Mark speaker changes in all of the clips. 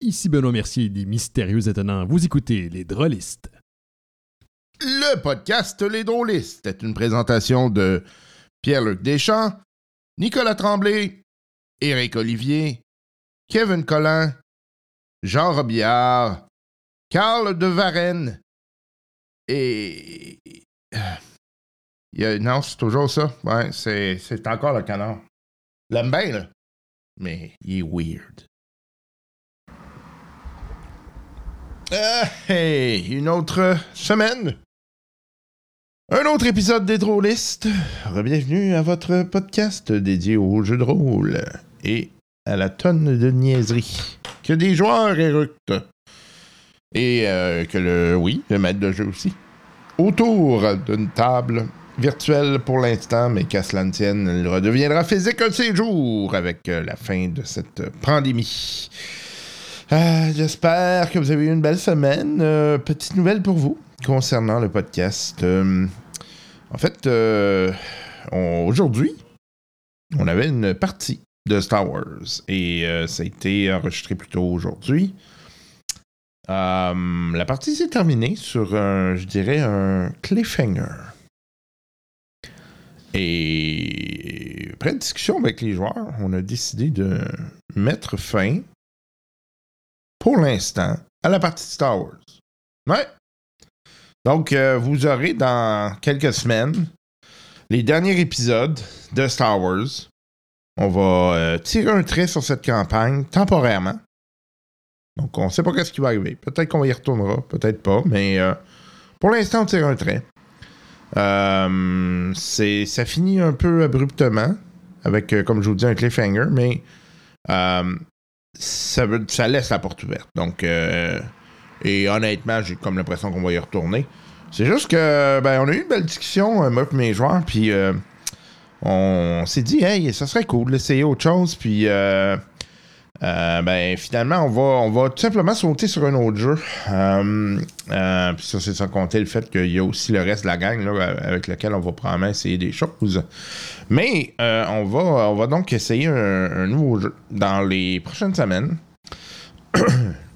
Speaker 1: Ici Benoît Mercier des Mystérieux Étonnants. Vous écoutez Les Drôlistes.
Speaker 2: Le podcast Les Drôlistes est une présentation de Pierre-Luc Deschamps, Nicolas Tremblay, Éric Olivier, Kevin Collin, Jean Robillard, Carl de Varenne et. Il y a- Non, c'est toujours ça. Ouais, c'est, encore le canard. L'aime bien, là. Mais il est weird. Euh, une autre semaine. Un autre épisode des Drôlistes. Bienvenue à votre podcast dédié aux jeux de rôle et à la tonne de niaiseries que des joueurs éructent. Et euh, que le, oui, le maître de jeu aussi. Autour d'une table virtuelle pour l'instant, mais qu'à cela ne tienne, elle redeviendra physique un de ces jours avec la fin de cette pandémie. Euh, J'espère que vous avez eu une belle semaine. Euh, petite nouvelle pour vous concernant le podcast. Euh, en fait, aujourd'hui, on avait une partie de Star Wars et ça a été enregistré plus tôt aujourd'hui. La partie s'est terminée sur un, je dirais, un cliffhanger. Et après discussion avec les joueurs, on a décidé de mettre fin, pour l'instant, à la partie Star Wars. Ouais. Donc, euh, vous aurez dans quelques semaines les derniers épisodes de Star Wars. On va euh, tirer un trait sur cette campagne temporairement. Donc, on ne sait pas qu'est-ce qui va arriver. Peut-être qu'on y retournera, peut-être pas, mais euh, pour l'instant, on tire un trait. Euh, ça finit un peu abruptement, avec, comme je vous dis, un cliffhanger, mais ça, laisse la porte ouverte. Donc, euh, et honnêtement, j'ai comme l'impression qu'on va y retourner. C'est juste que, ben, on a eu une belle discussion, euh, moi et mes joueurs, puis euh, on s'est dit, hey, ça serait cool d'essayer autre chose, puis euh, euh, ben, finalement, on va, on va tout simplement sauter sur un autre jeu. Euh, euh, puis ça, c'est sans compter le fait qu'il y a aussi le reste de la gang là, avec lequel on va probablement essayer des choses. Mais on, va, on va donc essayer un, nouveau jeu dans les prochaines semaines.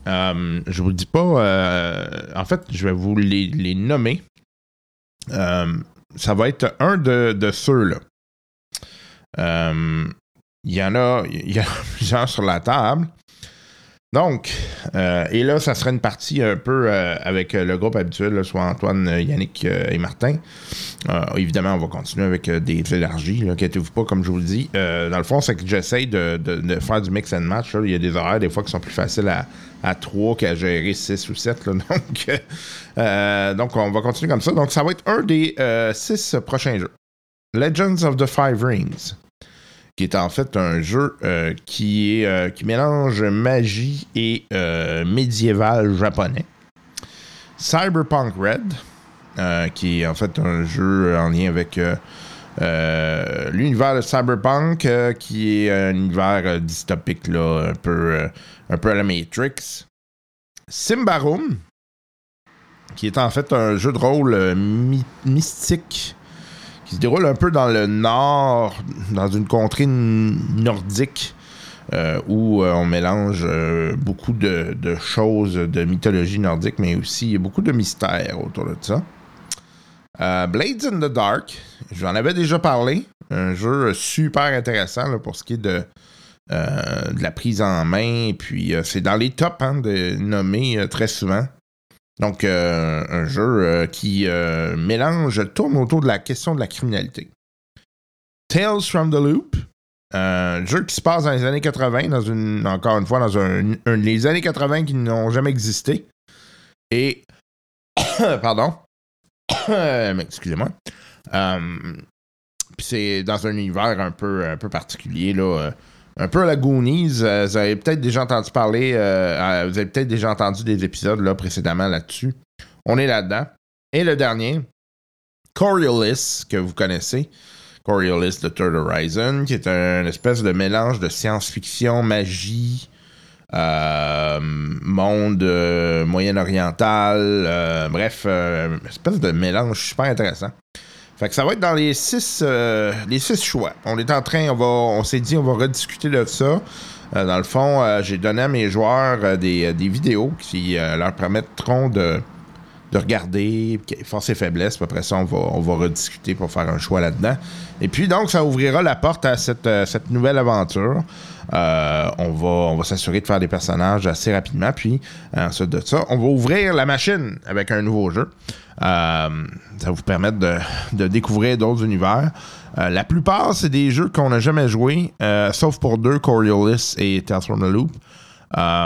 Speaker 2: Je vous dis pas. en fait, je vais vous les, les nommer. Ça va être un de, de ceux-là. Il y en a, il y a plusieurs sur la table. Donc, euh, et là, ça serait une partie un peu euh, avec euh, le groupe habituel, soit Antoine, Yannick et Martin. Évidemment, on va continuer avec des élargis, inquiétez-vous pas, comme je vous le dis. Dans le fond, c'est que j'essaye de, faire du mix and match. Il y a des horaires, des fois, qui sont plus faciles à, à 3 qu'à gérer 6 ou 7. là. Donc, donc, on va continuer comme ça. Donc, ça va être un des 6 prochains jeux. Legends of the Five Rings qui est en fait un jeu euh, qui, est, euh, qui mélange magie et euh, médiéval japonais. Cyberpunk Red, qui est en fait un jeu en lien avec l'univers de Cyberpunk, qui est un univers dystopique, là, un, peu, un peu à la Matrix. Symbaroum, qui est en fait un jeu de rôle my- mystique qui se déroule un peu dans le nord, dans une contrée nordique, euh, où euh, on mélange euh, beaucoup de, choses de mythologie nordique, mais aussi beaucoup de mystères autour de ça. Blades in the Dark, j'en avais déjà parlé. Un jeu super intéressant pour ce qui est de, la prise en main. Puis c'est dans les tops hein, de nommés très souvent. Donc, euh, un jeu euh, qui euh, mélange, tourne autour de la question de la criminalité. Tales from the Loop, un jeu qui se passe dans les années 80, dans une, encore une fois, dans un, les années 80 qui n'ont jamais existé. Et, pardon, excusez-moi. C'est dans un univers un peu, un peu particulier, là. Un peu à la Goonies. euh, vous avez peut-être déjà entendu parler, euh, vous avez peut-être déjà entendu des épisodes là, précédemment là-dessus. On est là-dedans. Et le dernier, Coriolis, que vous connaissez. Coriolis de Third Horizon, qui est un espèce de mélange de science-fiction, magie, euh, monde moyen-oriental, bref, espèce de mélange super intéressant. Fait que ça va être dans les six, euh, les six choix. On est en train, on va, on s'est dit, on va rediscuter de ça. Euh, dans le fond, euh, j'ai donné à mes joueurs des, des vidéos qui leur permettront de, de regarder force et faiblesse. Puis après ça, on va, on va rediscuter pour faire un choix là-dedans. Et puis, donc, ça ouvrira la porte à cette, cette nouvelle aventure. Euh, on va, s'assurer de faire des personnages assez rapidement. Puis, euh, ensuite de ça, on va ouvrir la machine avec un nouveau jeu. Euh, ça va vous permettre de, découvrir d'autres univers. La plupart, c'est des jeux qu'on n'a jamais joués, sauf pour deux, Coriolis et Tales from the Loop.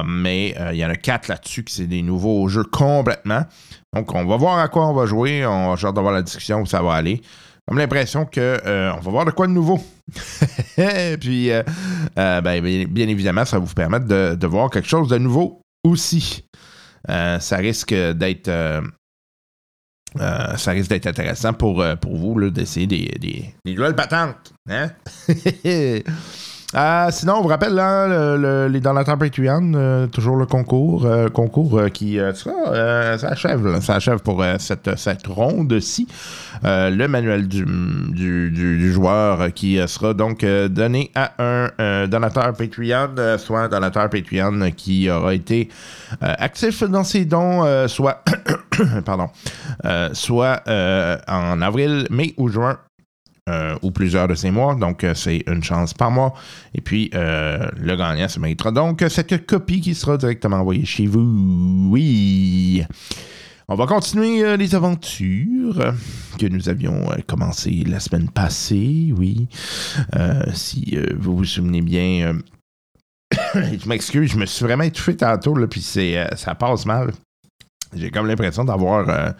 Speaker 2: Mais il y en a quatre là-dessus qui c'est des nouveaux jeux complètement. Donc, on va voir à quoi on va jouer. On va genre d'avoir la discussion où ça va aller. Comme l'impression que euh, on va voir de quoi de nouveau. Puis, euh, euh, ben, bien, évidemment, ça va vous permettre de, voir quelque chose de nouveau aussi. Ça risque d'être ça risque d'être intéressant pour, pour vous d'essayer des, des, des nouvelles patentes. Hein? Euh, sinon, on vous rappelle là, le- le- les donateurs Patreon, euh, toujours le concours, euh, concours euh, qui euh, sera, euh, ça achève, ça achève pour cette, cette ronde-ci. Le manuel du, du, joueur qui sera donc donné à un donateur Patreon, soit un donateur Patreon qui aura été actif dans ses dons, soit, pardon, soit en avril, mai ou juin euh, ou plusieurs de ces mois. Donc, euh, c'est une chance par mois. Et puis, euh, le gagnant se méritera donc cette copie qui sera directement envoyée chez vous. Oui. On va continuer les aventures que nous avions euh, commencées la semaine passée. Oui. Si vous vous souvenez bien. je m'excuse, je me suis vraiment étouffé tantôt, là, puis ça passe mal. J'ai comme l'impression d'avoir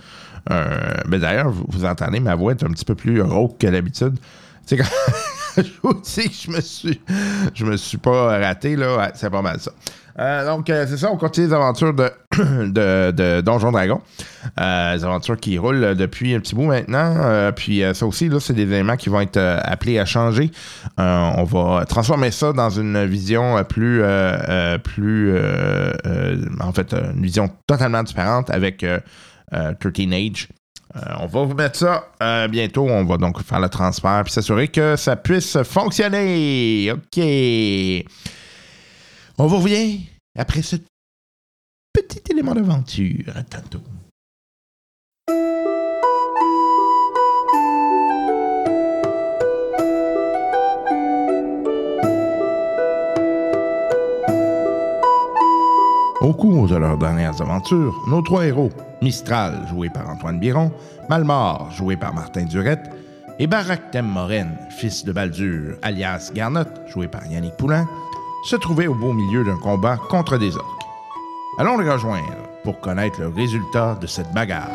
Speaker 2: Mais d'ailleurs, vous, entendez, ma voix est un petit peu plus rauque que d'habitude. Tu sais, quand je que je me suis, je me suis pas raté, là, ouais, c'est pas mal ça. Euh, donc, euh, c'est ça, on continue les aventures de, de, de Donjon Dragon. Euh, les aventures qui roulent depuis un petit bout maintenant. Euh, puis euh, ça aussi, là, c'est des éléments qui vont être euh, appelés à changer. Euh, on va transformer ça dans une vision euh, plus, euh, euh, plus euh, euh, en fait, euh, une vision totalement différente avec euh, euh, 13 Age. Euh, on va vous mettre ça euh, bientôt. On va donc faire le transfert puis s'assurer que ça puisse fonctionner. OK. On vous revient après ce petit élément d'aventure. À tantôt. Au cours de leurs dernières aventures, nos trois héros, Mistral, joué par Antoine Biron, Malmort, joué par Martin Durette, et Baraktem Moren, fils de Baldur, alias Garnotte, joué par Yannick Poulain, se trouvaient au beau milieu d'un combat contre des orques. Allons les rejoindre pour connaître le résultat de cette bagarre.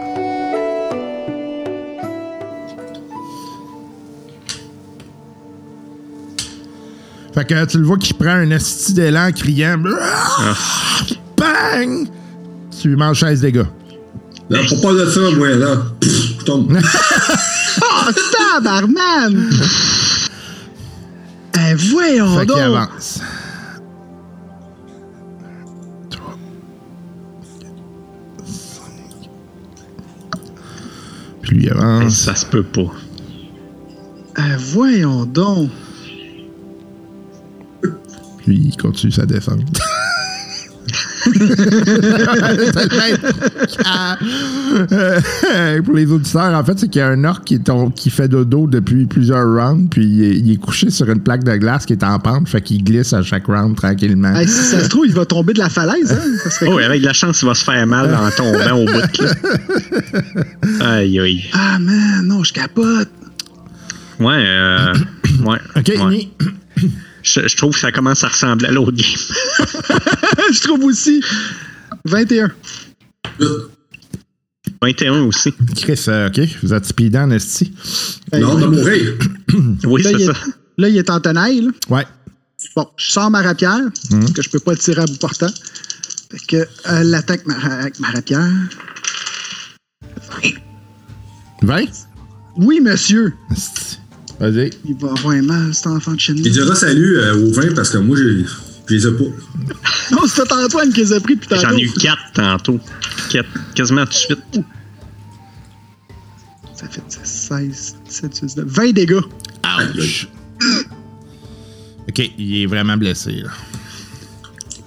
Speaker 2: Fait que tu le vois qui prend un d'élan criant Bang! Tu lui manges 16 dégâts.
Speaker 3: Là, pas de ça, moi, là. Pff, je tombe.
Speaker 4: Oh, tabarnan! Eh, voyons
Speaker 2: Fait
Speaker 4: donc!
Speaker 2: avance. Trois, quatre, cinq. Puis lui il avance.
Speaker 5: Ça se peut pas.
Speaker 4: Eh, voyons donc!
Speaker 2: Puis il continue sa descente. Pour les auditeurs, en fait, c'est qu'il y a un orc qui, tom- qui fait dodo depuis plusieurs rounds, puis il est, il est couché sur une plaque de glace qui est en pente, fait qu'il glisse à chaque round tranquillement.
Speaker 4: Si ça se trouve, il va tomber de la falaise, hein?
Speaker 5: Oh,
Speaker 4: cool.
Speaker 5: avec de la chance, il va se faire mal en tombant au bout. Là. Aïe, aïe.
Speaker 4: Ah, man, non, je capote!
Speaker 5: Ouais, euh, ouais.
Speaker 2: Ok,
Speaker 5: ouais. Je, je trouve que ça commence à ressembler à l'autre game.
Speaker 4: je trouve aussi. 21.
Speaker 5: 21 aussi.
Speaker 2: Chris, euh, ok, vous êtes speedant en esti.
Speaker 3: Non, de mourir.
Speaker 5: Oui,
Speaker 4: là,
Speaker 5: c'est
Speaker 4: il
Speaker 5: ça.
Speaker 4: est, là, il est en tenaille. là.
Speaker 2: Ouais.
Speaker 4: Bon, je sors ma rapière, parce que je peux pas le tirer à bout portant. Fait que euh, l'attaque ma- avec ma rapière.
Speaker 2: 20?
Speaker 4: Oui, monsieur!
Speaker 2: Vas-y.
Speaker 4: Il va avoir mal, cet enfant de chenille.
Speaker 3: Il dira salut euh, aux 20 parce que moi, j'ai- je les ai pas.
Speaker 4: Non, c'est tout Antoine qui les a pris depuis tantôt.
Speaker 5: J'en ai eu 4 tantôt. Quatre, quasiment tout de suite.
Speaker 4: Ça fait 16, 17, 18, 20 dégâts.
Speaker 2: Ouch. Ok, il est vraiment blessé, là.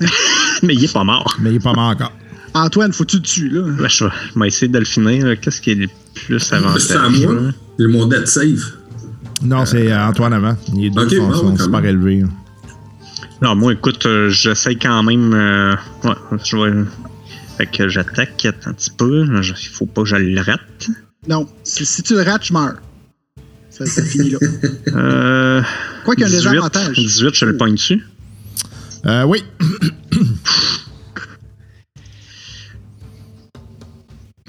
Speaker 5: Mais il est pas mort.
Speaker 2: Mais il est pas mort encore.
Speaker 4: Antoine, faut-tu le tuer, là?
Speaker 5: Ben, je, vais, essayer de le finir. là. Qu'est-ce qui est le plus
Speaker 3: C'est à moi.
Speaker 5: avantageux?
Speaker 3: J'ai mon dead save.
Speaker 2: Non, c'est euh, Antoine avant. Les deux
Speaker 3: Ok,
Speaker 2: sont,
Speaker 3: bon,
Speaker 2: sont super
Speaker 3: même.
Speaker 2: élevés.
Speaker 5: Non, moi, écoute, euh, j'essaie quand même. euh, ouais, je vais. Fait que j'attaque un petit peu. Je- Il faut pas que je le rate.
Speaker 4: Non. Si, si tu le rates, je meurs. Ça, ça finit là.
Speaker 5: Euh,
Speaker 4: Quoi qu'il y a un
Speaker 5: 18,
Speaker 4: désavantage.
Speaker 5: 18, je le pogne dessus.
Speaker 2: Euh, oui.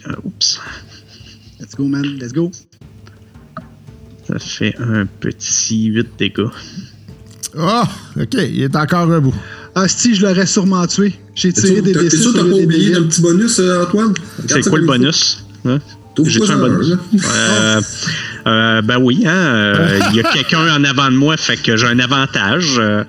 Speaker 5: Euh, oups.
Speaker 4: Let's go, man. Let's go.
Speaker 5: Ça fait un petit 8 dégâts.
Speaker 2: Oh, OK. Il est encore debout.
Speaker 4: Ah, si, je l'aurais sûrement tué. J'ai
Speaker 3: T'es
Speaker 4: tiré des
Speaker 3: t'es
Speaker 4: D6
Speaker 3: sûr que t'as pas oublié
Speaker 4: D8.
Speaker 3: un petit bonus, euh, Antoine?
Speaker 5: C'est quoi le bonus? Hein? J'ai un bonus? Euh, euh, ben oui, hein. euh, Il y a quelqu'un en avant de moi, fait que j'ai un avantage. euh.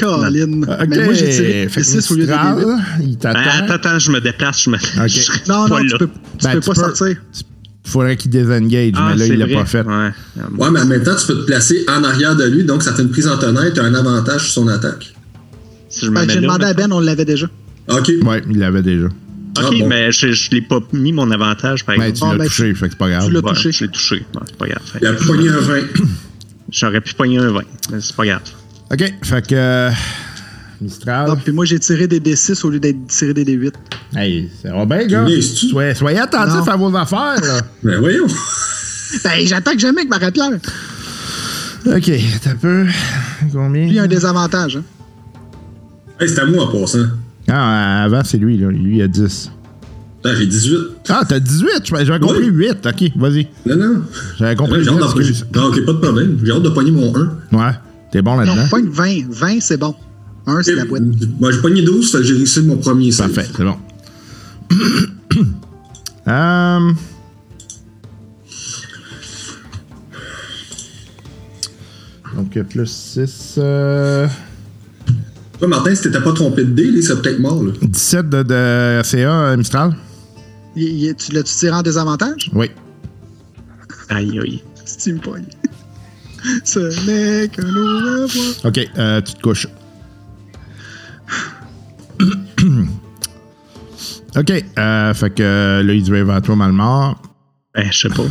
Speaker 4: Colin.
Speaker 2: OK.
Speaker 4: Mais moi, j'ai tiré
Speaker 2: Fait que
Speaker 4: D6 au lieu des
Speaker 2: Mistral,
Speaker 4: D8.
Speaker 2: Il
Speaker 5: Ben, attends, attends, je me déplace. Je me...
Speaker 4: Non,
Speaker 5: pas
Speaker 4: non, tu
Speaker 5: là.
Speaker 4: peux, tu
Speaker 2: Ben,
Speaker 4: peux
Speaker 2: tu
Speaker 4: pas
Speaker 2: peux-
Speaker 4: sortir.
Speaker 2: Faudrait qu'il désengage,
Speaker 5: Ah,
Speaker 2: mais là, il l'a pas fait.
Speaker 5: Ouais.
Speaker 3: Ouais, mais en même temps, tu peux te placer en arrière de lui, donc ça fait une prise en tonnerre, tu as un avantage sur son attaque.
Speaker 5: Si je mets
Speaker 4: J'ai demandé à
Speaker 5: ben-
Speaker 4: Ben, on l'avait déjà.
Speaker 3: Ok.
Speaker 2: Ouais, il l'avait déjà.
Speaker 5: Ok,
Speaker 3: Ah, bon.
Speaker 5: mais je, je l'ai pas mis mon avantage, par
Speaker 2: Mais
Speaker 5: exemple.
Speaker 2: tu
Speaker 4: Ah,
Speaker 2: l'as
Speaker 4: ben,
Speaker 2: touché, fait que c'est pas grave.
Speaker 4: tu l'as
Speaker 5: Ouais,
Speaker 4: touché.
Speaker 5: Je l'ai touché. Bon, c'est pas grave. Fait
Speaker 3: Il a pogné un 20.
Speaker 5: J'aurais pu pogner un 20, mais c'est pas grave.
Speaker 2: OK, fait que... Mistral.
Speaker 4: Ah, puis moi, j'ai tiré des D6 au lieu d'être tiré des D8.
Speaker 2: Hey, ça va bien, gars. Soyez, soyez attentifs
Speaker 4: Non.
Speaker 2: à vos affaires, là.
Speaker 3: Ben voyons.
Speaker 4: Ben, j'attaque jamais avec ma rapière.
Speaker 2: OK, t'as peu. Combien?
Speaker 4: Puis, il y a un désavantage. Hein.
Speaker 3: Hey, c'est à moi en passant.
Speaker 2: Ah, avant, c'est lui, là. Lui, il a 10.
Speaker 3: Ah, j'ai 18.
Speaker 2: Ah, t'as 18? J'avais compris 8. OK, vas-y.
Speaker 3: Non, non.
Speaker 2: J'avais compris
Speaker 3: J'ai hâte
Speaker 2: 8.
Speaker 3: d'en-
Speaker 2: excuse.
Speaker 3: Non, ok, pas de problème. J'ai hâte de pogner mon 1.
Speaker 2: Ouais, t'es bon
Speaker 4: Non,
Speaker 2: là-dedans?
Speaker 4: pas une 20. 20, c'est bon. 1, c'est la boîte.
Speaker 3: Moi, j'ai pogné 12, fait que j'ai réussi mon premier save.
Speaker 2: Parfait, c'est bon. Euh, Donc, euh, plus 6.
Speaker 3: Toi, Martin, si t'étais pas trompé de dé, il serait peut-être mort. Là.
Speaker 2: 17 de, de CA, euh, Mistral?
Speaker 4: Il- il- tu l'as-tu tiré en désavantage?
Speaker 2: Oui.
Speaker 5: Aïe, aïe.
Speaker 4: Si tu me pognes. Ce n'est qu'un au revoir.
Speaker 2: OK, euh, tu te couches. OK, euh, fait que euh, là, il dirait vers toi mal mort.
Speaker 5: Ben, je sais pas.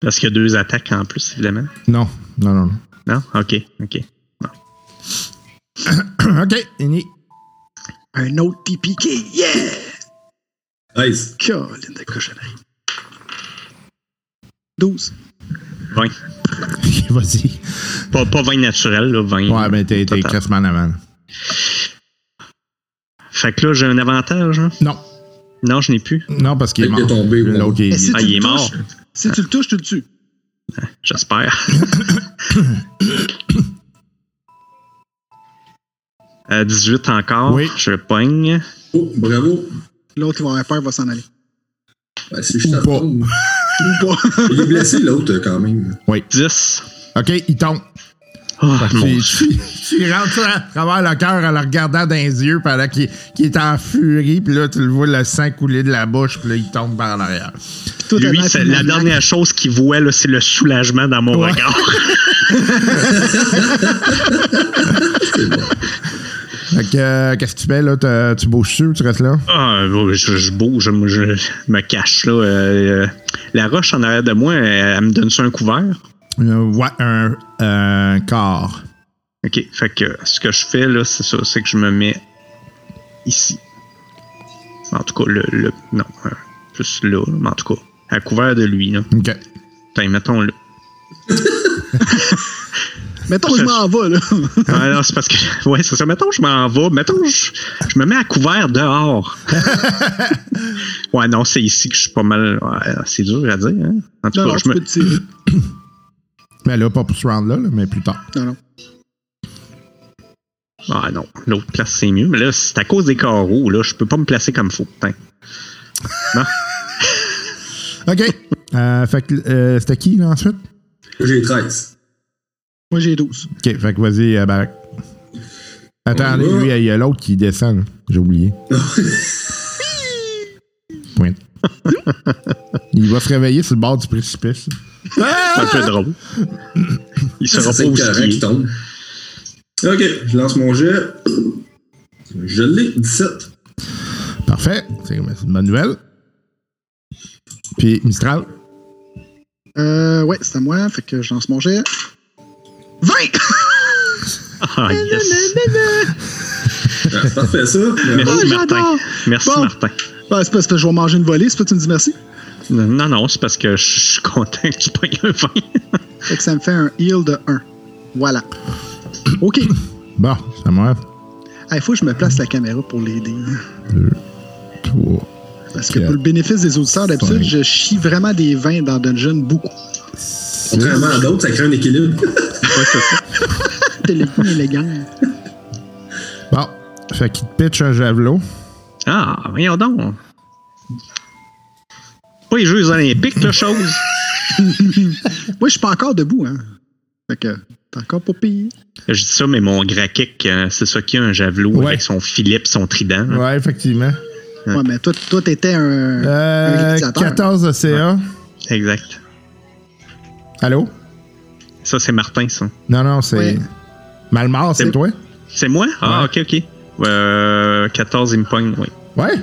Speaker 5: Parce qu'il y a deux attaques en plus, évidemment.
Speaker 2: Non, non, non, non.
Speaker 5: Non? Ok, ok.
Speaker 2: OK, Ini.
Speaker 4: Un autre TPK. Yeah!
Speaker 3: Nice.
Speaker 4: Colin de cochonnerie. 12.
Speaker 5: 20.
Speaker 2: Vas-y.
Speaker 5: Pas, pas 20 naturel, là, 20.
Speaker 2: Ouais, ben t'es crissement en avant.
Speaker 5: Fait que là, j'ai un avantage. hein?
Speaker 2: Non,
Speaker 5: Non, je n'ai plus.
Speaker 2: non, parce qu'il est
Speaker 3: Il est
Speaker 2: mort.
Speaker 3: tombé.
Speaker 2: L'autre, il
Speaker 4: si
Speaker 5: Ah,
Speaker 4: tu
Speaker 5: il est mort.
Speaker 4: si tu le touches, tu le tues.
Speaker 5: J'espère. Euh, 18 encore.
Speaker 2: Oui.
Speaker 5: Je le pogne.
Speaker 3: Oh, bravo.
Speaker 4: L'autre, il va avoir peur, il va s'en aller.
Speaker 3: Ben, c'est juste
Speaker 2: Ou
Speaker 3: à
Speaker 2: pas.
Speaker 3: tombe.
Speaker 4: Ou pas.
Speaker 3: Il est blessé, l'autre, quand même.
Speaker 5: 10.
Speaker 2: OK, il tombe.
Speaker 5: Oh, mon
Speaker 2: Tu,
Speaker 5: Dieu.
Speaker 2: tu, tu rentres ça à travers le cœur en le regardant dans les yeux pendant qu'il est en furie, puis là, tu le vois le sang couler de la bouche, puis là, il tombe par l'arrière.
Speaker 4: Tout
Speaker 5: Lui,
Speaker 4: à
Speaker 5: c'est
Speaker 4: l'heure,
Speaker 5: la dernière chose qu'il voit, c'est le soulagement dans mon
Speaker 2: Ouais.
Speaker 5: regard.
Speaker 2: Fait que, euh, qu'est-ce que tu fais, là? Tu bouges-tu ou tu restes là?
Speaker 5: Ah, je, je bouge, je, me cache là. Euh, la roche en arrière de moi, elle, elle me donne ça un couvert.
Speaker 2: Euh, ouais, un, un quart.
Speaker 5: OK. Fait que ce que je fais là, c'est ça, c'est que je me mets ici. En tout cas, le. le non, euh, plus là, mais en tout cas, à couvert de lui. Là.
Speaker 2: OK.
Speaker 5: Putain, mettons là.
Speaker 4: Mettons, je m'en vais, là.
Speaker 5: Ah, non, c'est parce que. Ouais, c'est ça. Mettons, je m'en vais. Mettons, je, je me mets à couvert dehors. ouais, non, c'est ici que je suis pas mal. ouais, c'est dur à dire, hein. En tout
Speaker 4: Non,
Speaker 5: cas,
Speaker 4: non,
Speaker 5: je me.
Speaker 2: Mais là, pas pour ce round-là, là, mais plus tard.
Speaker 4: Non, non.
Speaker 5: Ah non, l'autre place c'est mieux. Mais là, c'est à cause des carreaux, là. Je peux pas me placer comme faut. Putain. Non.
Speaker 2: OK. Euh, fait que, euh, c'était qui, là, ensuite?
Speaker 3: J'ai 13.
Speaker 4: Moi, j'ai 12.
Speaker 2: OK, fait que vas-y, euh, Barack. Attendez, lui, il y a l'autre qui descend. J'ai oublié. Il va se réveiller sur le bord du précipice.
Speaker 5: C'est un peu drôle. Il sera pas skier.
Speaker 3: qui tombe. Ok, je lance mon jet. Je l'ai, 17.
Speaker 2: Parfait. C'est une bonne nouvelle. Puis Mistral.
Speaker 4: Euh, ouais, c'est à moi. Fait que je lance mon jet. 20!
Speaker 5: Ah, yes.
Speaker 3: Ah, c'est parfait, ça.
Speaker 4: Ah,
Speaker 5: Merci, Martin.
Speaker 4: j'adore!
Speaker 5: Merci,
Speaker 4: Bon.
Speaker 5: Martin.
Speaker 4: Ah, c'est parce que je vais manger une volée, c'est pas que tu me dis merci?
Speaker 5: Non, non, c'est parce que je suis content que tu prennes un vin.
Speaker 4: Fait que ça me fait un heal de 1. Voilà. OK.
Speaker 2: Bon, c'est à moi.
Speaker 4: Il faut que je me place la caméra pour l'aider.
Speaker 2: Trois.
Speaker 4: Parce que
Speaker 2: Quatre.
Speaker 4: pour le bénéfice des auditeurs, d'habitude, je chie vraiment des vins dans Dungeon beaucoup.
Speaker 3: Contrairement à d'autres, ça crée un équilibre.
Speaker 5: Ouais, c'est ça.
Speaker 4: Téléphone élégant.
Speaker 2: Bon. Fait qu'il te pitch un javelot.
Speaker 5: Ah, voyons donc. Pas les Jeux Olympiques, la chose.
Speaker 4: Moi, je suis pas encore debout, hein. Fait que t'es encore pas payé.
Speaker 5: Je dis ça, mais mon Grakek, euh, c'est ça qui a un javelot
Speaker 2: Ouais.
Speaker 5: avec son et son trident. hein.
Speaker 2: Ouais, effectivement.
Speaker 4: Ouais, mais toi, toi t'étais un, un
Speaker 2: Euh,
Speaker 4: gladiateur.
Speaker 2: 14 de CA.
Speaker 5: Exact.
Speaker 2: Allô?
Speaker 5: Ça, c'est Martin, ça.
Speaker 2: Non, non, c'est.
Speaker 4: Ouais.
Speaker 2: Malmort, c'est toi?
Speaker 5: C'est moi? Ah,
Speaker 2: Ouais.
Speaker 5: ok, ok. Euh, 14, il me pogne, oui.
Speaker 2: Ouais?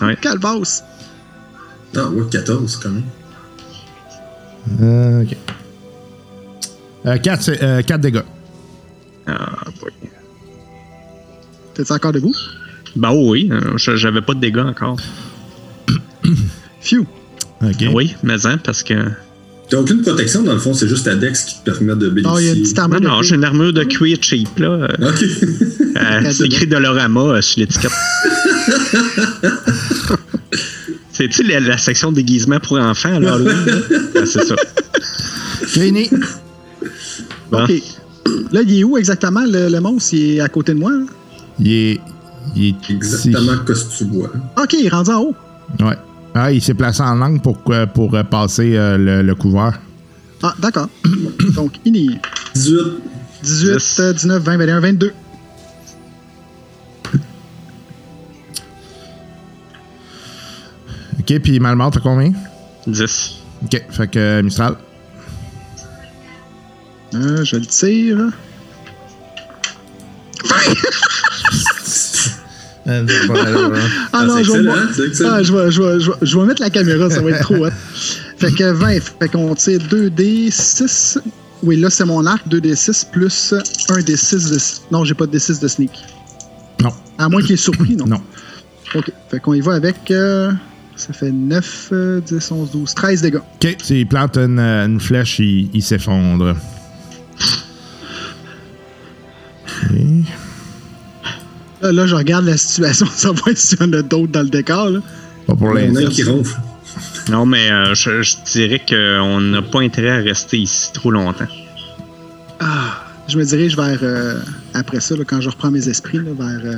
Speaker 4: Ah,
Speaker 5: Ouais.
Speaker 4: calvasse.
Speaker 3: Ah, ouais, 14 quand même.
Speaker 2: Euh, ok. Euh, 4, c'est, euh, 4 dégâts.
Speaker 5: Ah, boy.
Speaker 4: T'es encore debout?
Speaker 5: Ben oui, euh, je- j'avais pas de dégâts encore.
Speaker 4: Phew.
Speaker 2: Ok.
Speaker 5: Oui, mais hein, parce que.
Speaker 3: T'as aucune protection, dans le fond, c'est juste ta dex qui te permet de
Speaker 4: Non, il y a une
Speaker 3: bénéficier.
Speaker 4: petite
Speaker 5: Non,
Speaker 4: armure de
Speaker 5: non,
Speaker 4: cuir.
Speaker 5: j'ai une armure de cuir cheap, là.
Speaker 3: Ok.
Speaker 5: euh, c'est écrit Dolorama euh, sur l'étiquette. C'est-tu la, la section déguisement pour enfants, là? Halloween, là? Ah, c'est ça.
Speaker 2: Fini.
Speaker 5: Bon.
Speaker 4: OK. Là, il est où exactement, le, le monstre? Il est à côté de moi? là?
Speaker 2: Il est. Il est.
Speaker 3: Exactement ce que tu vois.
Speaker 4: OK, il est rendu en haut.
Speaker 2: Ouais. Ah, il s'est placé en angle pour, que- pour euh, passer euh, le, le couvert.
Speaker 4: Ah, d'accord. Donc, il est
Speaker 3: 18.
Speaker 4: 18,
Speaker 5: Dix.
Speaker 4: euh, 19, 20, 21, 22.
Speaker 2: Ok, puis Malmort, t'as combien?
Speaker 5: 10.
Speaker 2: Ok, fait que euh, Mistral.
Speaker 4: Euh, je le tire. Ah
Speaker 3: Ah,
Speaker 4: non, je vais, ah, je, vais, je, vais, je, vais, je vais mettre la caméra, ça va être trop hot. Fait que 20, fait qu'on tire 2D6. Oui, là, c'est mon arc, 2D6 plus 1D6 de. Non, j'ai pas de D6 de sneak.
Speaker 2: Non.
Speaker 4: À moins qu'il est surpris, non?
Speaker 2: Non.
Speaker 4: Ok, fait qu'on y va avec. euh, ça fait 9, euh, 10, 11, 12, 13 dégâts.
Speaker 2: Ok, s'il plante une, euh, une flèche, il, il s'effondre. Ok.
Speaker 4: Là, là, je regarde la situation, savoir s'il y en a d'autres dans le décor. Là.
Speaker 2: Pas pour
Speaker 3: Il y en a un
Speaker 2: l'instant.
Speaker 3: qui ronfle.
Speaker 5: Non, mais euh, je, je dirais qu'on n'a pas intérêt à rester ici trop longtemps.
Speaker 4: Ah, je me dirige vers. euh, après ça, là, quand je reprends mes esprits, là, vers. euh,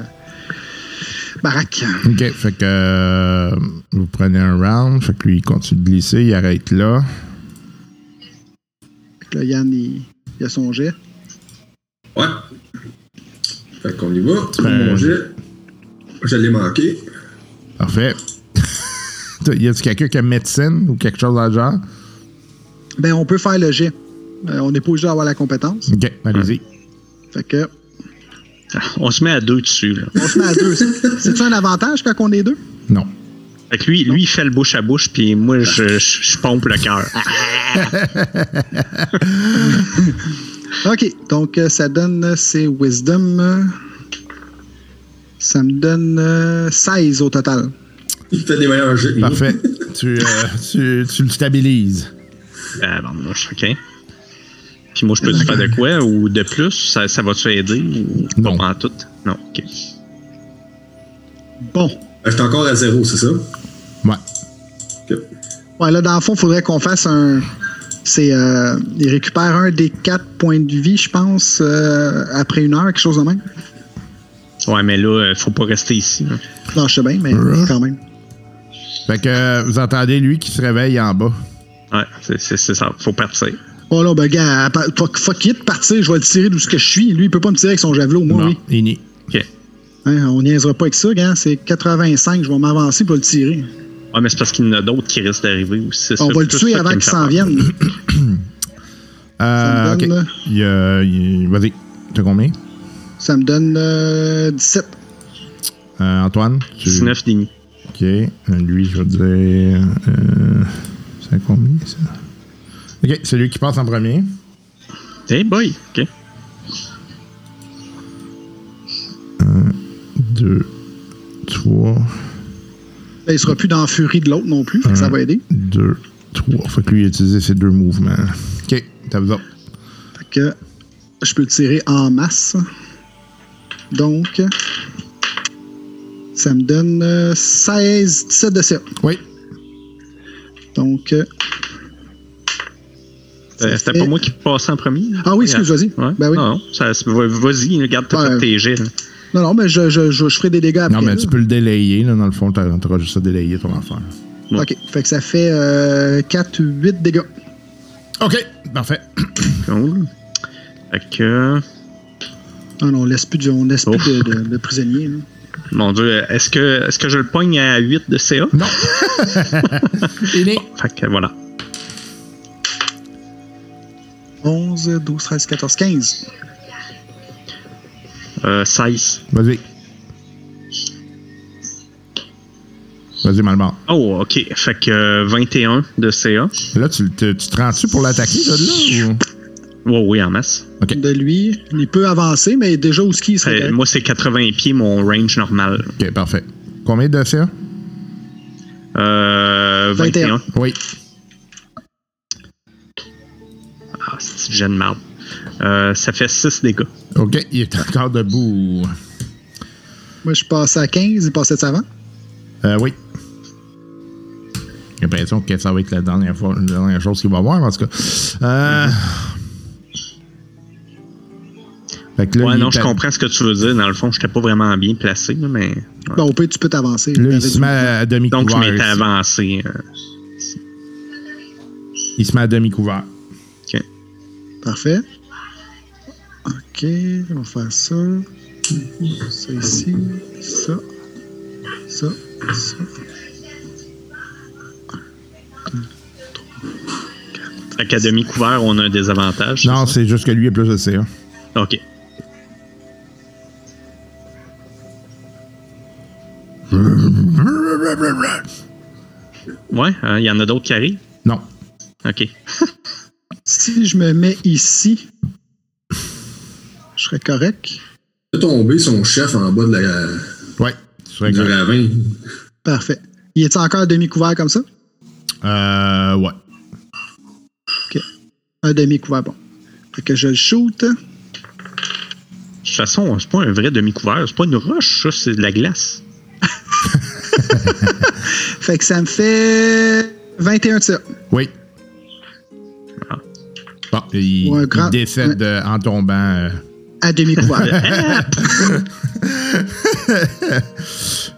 Speaker 2: Ok, fait que euh, vous prenez un round, fait que lui il continue de glisser, il arrête là.
Speaker 4: Fait que là, Yann, il, il a son jet.
Speaker 3: Ouais. Fait qu'on y va.
Speaker 2: Euh,
Speaker 3: Mon jet. Je l'ai manqué.
Speaker 2: Parfait. y a-tu quelqu'un qui a médecine ou quelque chose dans le genre?
Speaker 4: Ben, on peut faire le jet. Euh, on n'est pas obligé d'avoir la compétence.
Speaker 2: Ok, allez-y.
Speaker 4: Fait que.
Speaker 5: On se met à deux dessus, là.
Speaker 4: On se met à deux. C'est- C'est-tu un avantage quand on est deux?
Speaker 2: Non.
Speaker 5: Fait que lui, lui, il fait le bouche à bouche, puis moi, je, je, je pompe le cœur.
Speaker 4: OK. Donc, euh, ça donne. euh, C'est Wisdom. euh, Ça me donne euh, 16 au total.
Speaker 3: Il fait des meilleurs jets.
Speaker 2: Parfait. tu, euh, tu, tu le stabilises.
Speaker 5: Ah, bon, OK. Puis moi, je peux-tu faire de quoi ou de plus? Ça, ça va-tu aider ou
Speaker 2: Non.
Speaker 5: pas en tout? Non, OK.
Speaker 4: Bon.
Speaker 3: J'étais encore à zéro, c'est ça?
Speaker 2: Ouais.
Speaker 3: Ok.
Speaker 4: Ouais, là, dans le fond, il faudrait qu'on fasse un. C'est. Euh, il récupère un des quatre points de vie, je pense, euh, après une heure, quelque chose de même.
Speaker 5: Ouais, mais là, euh, faut pas rester ici. là.
Speaker 4: Non, je sais bien, mais quand même.
Speaker 2: Fait que euh, vous entendez lui qui se réveille en bas.
Speaker 5: Ouais, c'est ça. Faut partir.
Speaker 4: Oh là, ben, gars, fuck, it, partir, je vais le tirer d'où ce que je suis. Lui, il peut pas me tirer avec son javelot, moi,
Speaker 2: non,
Speaker 4: oui.
Speaker 2: il nie.
Speaker 5: OK.
Speaker 4: Hein, on niaisera pas avec ça, gars. C'est 85, je vais m'avancer pour le tirer.
Speaker 5: Ouais, mais c'est parce qu'il y en a d'autres qui risquent d'arriver aussi.
Speaker 4: On
Speaker 5: ça-
Speaker 4: va le tuer avant qu'il s'en vienne.
Speaker 2: Euh,
Speaker 4: Ça me
Speaker 2: ok.
Speaker 4: donne-
Speaker 2: Il, euh, il- Vas-y. T'as combien?
Speaker 4: Ça me donne euh, 17.
Speaker 2: Euh, Antoine? tu-
Speaker 5: 19 demi.
Speaker 2: Ok. Euh, Lui, je vais dire. Euh, c'est combien ça? Ok, c'est lui qui passe en premier.
Speaker 5: Hey boy, ok.
Speaker 2: 2, 3,
Speaker 4: Là, il sera plus dans la furie de l'autre non plus, fait que ça va aider.
Speaker 2: 2, 3. Fait que lui, il a utilisé ses deux mouvements. Ok, t'as besoin.
Speaker 4: Fait que je peux tirer en masse. Donc, ça me donne euh, 16, 17 de CA.
Speaker 2: Oui.
Speaker 4: Donc, euh,
Speaker 5: Euh, C'était
Speaker 4: fait-
Speaker 5: pas moi qui passais en premier.
Speaker 4: Ah oui, excuse, vas-y.
Speaker 5: Ouais.
Speaker 4: Ben oui.
Speaker 5: Non, vas-y, regarde, tes jets. là.
Speaker 4: non, non, mais je, je, je, je ferai des dégâts après.
Speaker 2: Non, mais
Speaker 4: là.
Speaker 2: tu peux le délayer. Là, dans le fond, t'as- t'auras juste à délayer ton affaire.
Speaker 4: Ok, fait que ça fait euh, 4, 8 dégâts.
Speaker 2: Ok, parfait.
Speaker 5: Cool. Fait que.
Speaker 4: Non, non, on laisse plus de, on laisse plus de, de- de prisonniers. là.
Speaker 5: Mon Dieu, est-ce que, est-ce que je le pogne à 8 de CA?
Speaker 2: Non. Il est.
Speaker 5: Fait que voilà.
Speaker 4: 11, 12, 13, 14, 15.
Speaker 5: Euh, 16.
Speaker 2: Vas-y. Vas-y, Malmort.
Speaker 5: Oh, ok. Fait que euh, 21 de CA.
Speaker 2: Là, tu, te- tu te rends-tu pour l'attaquer, de là? Ou...
Speaker 5: Ouais, oui, en masse.
Speaker 2: Ok.
Speaker 4: De lui, il peut avancer, mais déjà où ski il serait
Speaker 5: Euh, moi, c'est 80 pieds, mon range normal.
Speaker 2: Ok, parfait. Combien de CA?
Speaker 5: Euh, 21.
Speaker 4: 21.
Speaker 2: Oui.
Speaker 5: C'est une jeune marde. Euh, ça fait 6 dégâts.
Speaker 2: Ok, il est encore debout.
Speaker 4: Moi, je passais à 15, il passait de avant?
Speaker 2: Euh, oui. J'ai l'impression que ça va être la dernière, fois, la dernière chose qu'il va voir, en tout cas. Euh... Fait que là,
Speaker 5: ouais, non, je comprends ce que tu veux dire. Dans le fond, j'étais pas vraiment bien placé, mais. ouais.
Speaker 4: Bon, au pire, tu peux t'avancer.
Speaker 2: Là, il se met à
Speaker 5: Donc, je
Speaker 2: demi-couvert.
Speaker 5: m'étais
Speaker 2: ici.
Speaker 5: avancé. euh,
Speaker 2: Il se met à demi-couvert.
Speaker 4: Parfait. Ok, on va faire ça. Ça ici. Ça. Ça. Ça.
Speaker 5: Académie couvert, on a un désavantage.
Speaker 2: Non,
Speaker 5: c'est
Speaker 2: juste que lui a plus de CA.
Speaker 5: ça? Ok. Ouais, hein, il y en a d'autres qui arrivent?
Speaker 2: Non.
Speaker 5: Ok.
Speaker 4: Si je me mets ici, je serais correct.
Speaker 3: fait tomber son chef en bas de la,
Speaker 2: Ouais. tu serais
Speaker 3: du
Speaker 2: correct.
Speaker 3: ravin.
Speaker 4: Parfait. Il est encore demi-couvert comme ça?
Speaker 2: Euh, ouais.
Speaker 4: Un demi-couvert, bon. Fait que je le shoot.
Speaker 5: De toute façon, c'est pas un vrai demi-couvert. C'est pas une roche, ça, c'est de la glace.
Speaker 4: Fait que ça me fait 21 tirs.
Speaker 2: Oui. Bon, il,
Speaker 4: Ouais,
Speaker 2: il
Speaker 4: grand-
Speaker 2: décède euh, en tombant. euh.
Speaker 4: À demi-couvert.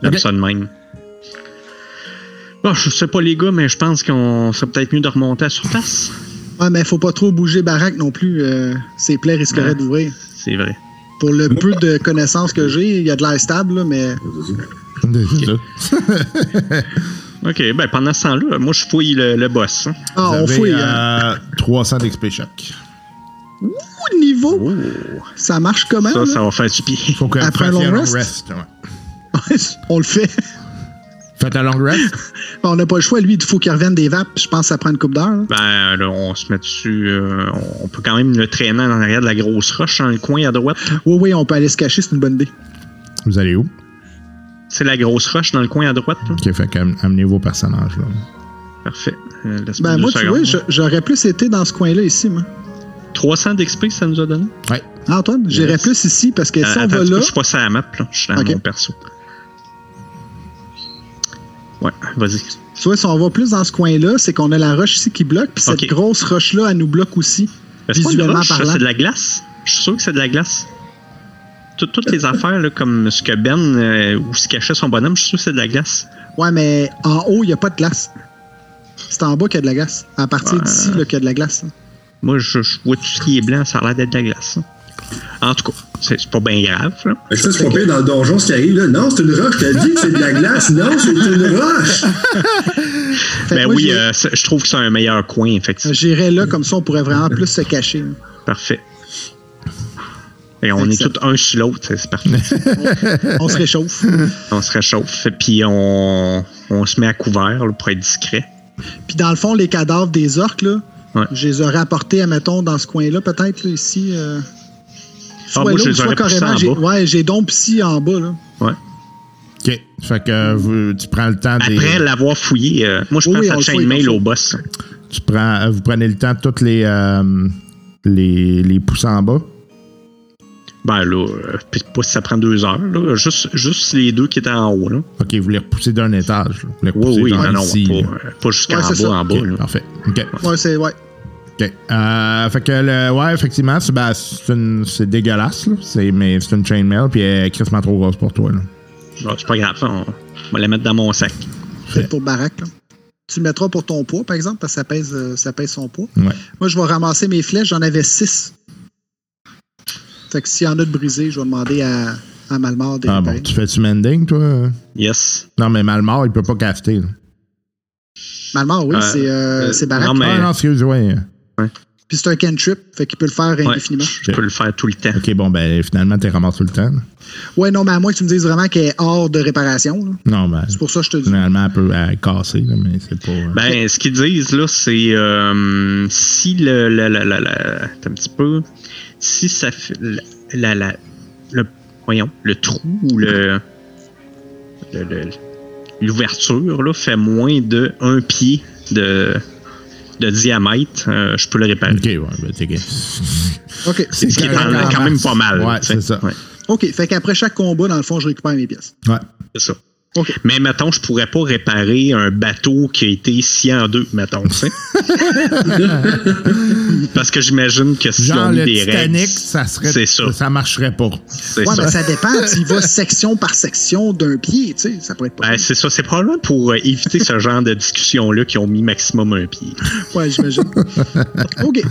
Speaker 5: Comme
Speaker 2: Ok.
Speaker 5: ça de même. Bon, je sais pas les gars, mais je pense qu'on serait peut-être mieux de remonter à surface.
Speaker 4: ouais, mais faut pas trop bouger baraque non plus. euh, ses plaies risqueraient
Speaker 5: Ouais.
Speaker 4: d'ouvrir.
Speaker 5: C'est vrai.
Speaker 4: Pour le peu de connaissances que j'ai, il y a de l'air stable, là, mais
Speaker 2: C'est ça.
Speaker 5: Ok, ben pendant ce temps-là, moi je fouille le, le boss. hein.
Speaker 4: ah,
Speaker 2: Vous
Speaker 4: on
Speaker 2: avez,
Speaker 4: fouille. hein.
Speaker 2: euh, 300 d'XP choc.
Speaker 4: Ouh, niveau,
Speaker 5: Oh,
Speaker 4: ça marche comment?
Speaker 5: ça,
Speaker 4: là?
Speaker 5: ça va faire du pied.
Speaker 2: Faut que
Speaker 4: Après un long rest?
Speaker 2: ouais.
Speaker 4: on le fait.
Speaker 2: Faites un long rest?
Speaker 4: on n'a pas le choix. Lui, il faut qu'il revienne des vapes. Je pense que ça prend une coupe d'heure. là.
Speaker 5: Ben là, on se met dessus. euh, on peut quand même le traîner en arrière de la grosse roche dans le coin à droite.
Speaker 4: Oui, oui, on peut aller se cacher, c'est une bonne idée.
Speaker 2: Vous allez où?
Speaker 5: C'est la grosse roche dans le coin à droite. là.
Speaker 2: Ok, fait amenez vos personnages là.
Speaker 5: Parfait. Euh, laisse-moi
Speaker 4: Ben, moi, tu vois, j'aurais plus été dans ce coin-là ici, moi.
Speaker 5: 300 d'XP, ça nous a donné?
Speaker 2: Ouais.
Speaker 4: Ah, Antoine, j'irais plus ici parce que si
Speaker 5: Euh,
Speaker 4: on
Speaker 5: attends,
Speaker 4: va là.
Speaker 5: je suis pas sur la map, là. Je suis dans
Speaker 4: Ok.
Speaker 5: mon perso. Ouais, vas-y.
Speaker 4: Tu vois, si on va plus dans ce coin-là, c'est qu'on a la roche ici qui bloque, puis cette grosse roche-là, elle nous bloque aussi.
Speaker 5: Ben, c'est pas une
Speaker 4: Visuellement
Speaker 5: roche,
Speaker 4: parlant.
Speaker 5: c'est de la glace. Je suis sûr que c'est de la glace. Tout- toutes les affaires, là, comme ce que Ben, euh, où se cachait son bonhomme, je suis sûr que c'est de la glace.
Speaker 4: Ouais, mais en haut, il n'y a pas de glace. C'est en bas qu'il y a de la glace. À partir
Speaker 5: Ouais.
Speaker 4: d'ici, qu'il y a de la glace. là.
Speaker 5: Moi, je, je vois tout ce qui est blanc, ça a l'air d'être de la glace. hein. En tout cas, c'est pas bien grave. Là.
Speaker 3: Que ça, c'est pas pire dans le donjon, ce qui arrive là. Non, c'est une roche. T'as dit que c'est de la glace. Non, c'est une roche.
Speaker 5: Ben
Speaker 4: moi,
Speaker 5: oui, euh, je trouve que c'est un meilleur coin, effectivement.
Speaker 4: J'irais là, comme ça, on pourrait vraiment plus se cacher. là.
Speaker 5: Parfait. Et on est tous un sur l'autre, c'est parfait.
Speaker 4: On se réchauffe.
Speaker 5: on se réchauffe, puis on, on se met à couvert là, pour être discret.
Speaker 4: Puis dans le fond, les cadavres des orques, là,
Speaker 5: Ouais.
Speaker 4: je les aurais apportés, admettons, dans ce coin-là, peut-être, ici. euh, soit
Speaker 5: moi,
Speaker 4: là,
Speaker 5: je les
Speaker 4: soit carrément,
Speaker 5: en
Speaker 4: j'ai,
Speaker 5: bas.
Speaker 4: ouais, j'ai donc ici en bas, là.
Speaker 2: OK. Fait que euh, vous- tu prends le temps des.
Speaker 5: Après l'avoir fouillé, euh, moi je
Speaker 4: Oui,
Speaker 5: pense
Speaker 4: oui,
Speaker 5: à chainmail au boss.
Speaker 2: Tu prends, vous prenez le temps de toutes les, euh, les, les pousser en bas?
Speaker 5: Ben là, euh, puis pas si ça prend deux heures, là. Juste, juste les deux qui étaient en haut, là.
Speaker 2: OK, vous les repoussez d'un étage. là. Vous les
Speaker 5: Oui,
Speaker 2: repoussez
Speaker 5: oui, non, non,
Speaker 2: ici,
Speaker 5: pas, euh, pas jusqu'en
Speaker 4: Ouais,
Speaker 5: bas,
Speaker 4: ça.
Speaker 5: en bas,
Speaker 2: parfait. OK.
Speaker 4: Ouais, c'est, ouais.
Speaker 2: OK. Euh, fait que, le, ouais, effectivement, c'est, ben, c'est, une- c'est dégueulasse, là. C'est, mais c'est une chainmail, puis elle est crissement trop grosse pour toi, là.
Speaker 5: Bon, c'est pas grave, on va la mettre dans mon sac.
Speaker 4: C'est pour baraque, là. Tu le mettras pour ton poids, par exemple, parce que ça pèse, euh, ça pèse son poids.
Speaker 2: Ouais.
Speaker 4: Moi, je vais ramasser mes flèches. J'en avais six. Fait que s'il y en a de brisés, je vais demander à, à Malmar de
Speaker 2: Ah bon, tu fais-tu mending, toi?
Speaker 5: Yes.
Speaker 2: Non, mais Malmar, il peut pas cafeter, là.
Speaker 4: Malmar, oui,
Speaker 5: Euh,
Speaker 4: c'est, euh,
Speaker 5: euh,
Speaker 4: c'est baraque.
Speaker 5: non, mais-
Speaker 2: Ah non, excuse, ouais.
Speaker 4: Puis c'est un cantrip, fait qu'il peut le faire
Speaker 5: Ouais,
Speaker 4: indéfiniment.
Speaker 5: je peux le faire tout le temps.
Speaker 2: OK, bon, ben, finalement, t'es ramassé tout le temps, là.
Speaker 4: Ouais, non, mais à moins que tu me dises vraiment qu'elle est hors de réparation. là.
Speaker 2: Non, ben,
Speaker 4: C'est pour ça que je te dis.
Speaker 2: généralement, elle peut elle est cassée, là, mais c'est pas... euh,
Speaker 5: Ben, ce qu'ils disent, là, c'est euh, si le, le, le, le- le- attends un petit peu, si ça fait, la, la, le, voyons, le trou ou le, l'ouverture, là, fait moins de un pied de, de diamètre, euh, je peux le réparer.
Speaker 2: OK, ouais, ben, t'es gay.
Speaker 4: OK.
Speaker 5: C'est ce qui est quand, même pas mal.
Speaker 2: Ouais, c'est ça.
Speaker 5: Ouais,
Speaker 4: OK, fait qu'après chaque combat, dans le fond, je récupère mes pièces.
Speaker 2: Ouais.
Speaker 5: c'est ça. Mais mettons, je pourrais pas réparer un bateau qui a été scié en deux, mettons, tu sais. Parce que j'imagine que si
Speaker 2: Genre,
Speaker 5: on
Speaker 2: le
Speaker 5: met des
Speaker 2: Titanic,
Speaker 5: règles,
Speaker 2: ça serait...
Speaker 5: c'est ça.
Speaker 2: Ça marcherait pas.
Speaker 5: c'est
Speaker 4: Ouais,
Speaker 5: ça.
Speaker 4: mais ça dépend. S'il va section par section d'un pied, tu sais, ça pourrait être pas.
Speaker 5: Ben, c'est ça, c'est probablement pour euh, éviter ce genre de discussion-là qui ont mis maximum un pied.
Speaker 4: Ouais, j'imagine. OK.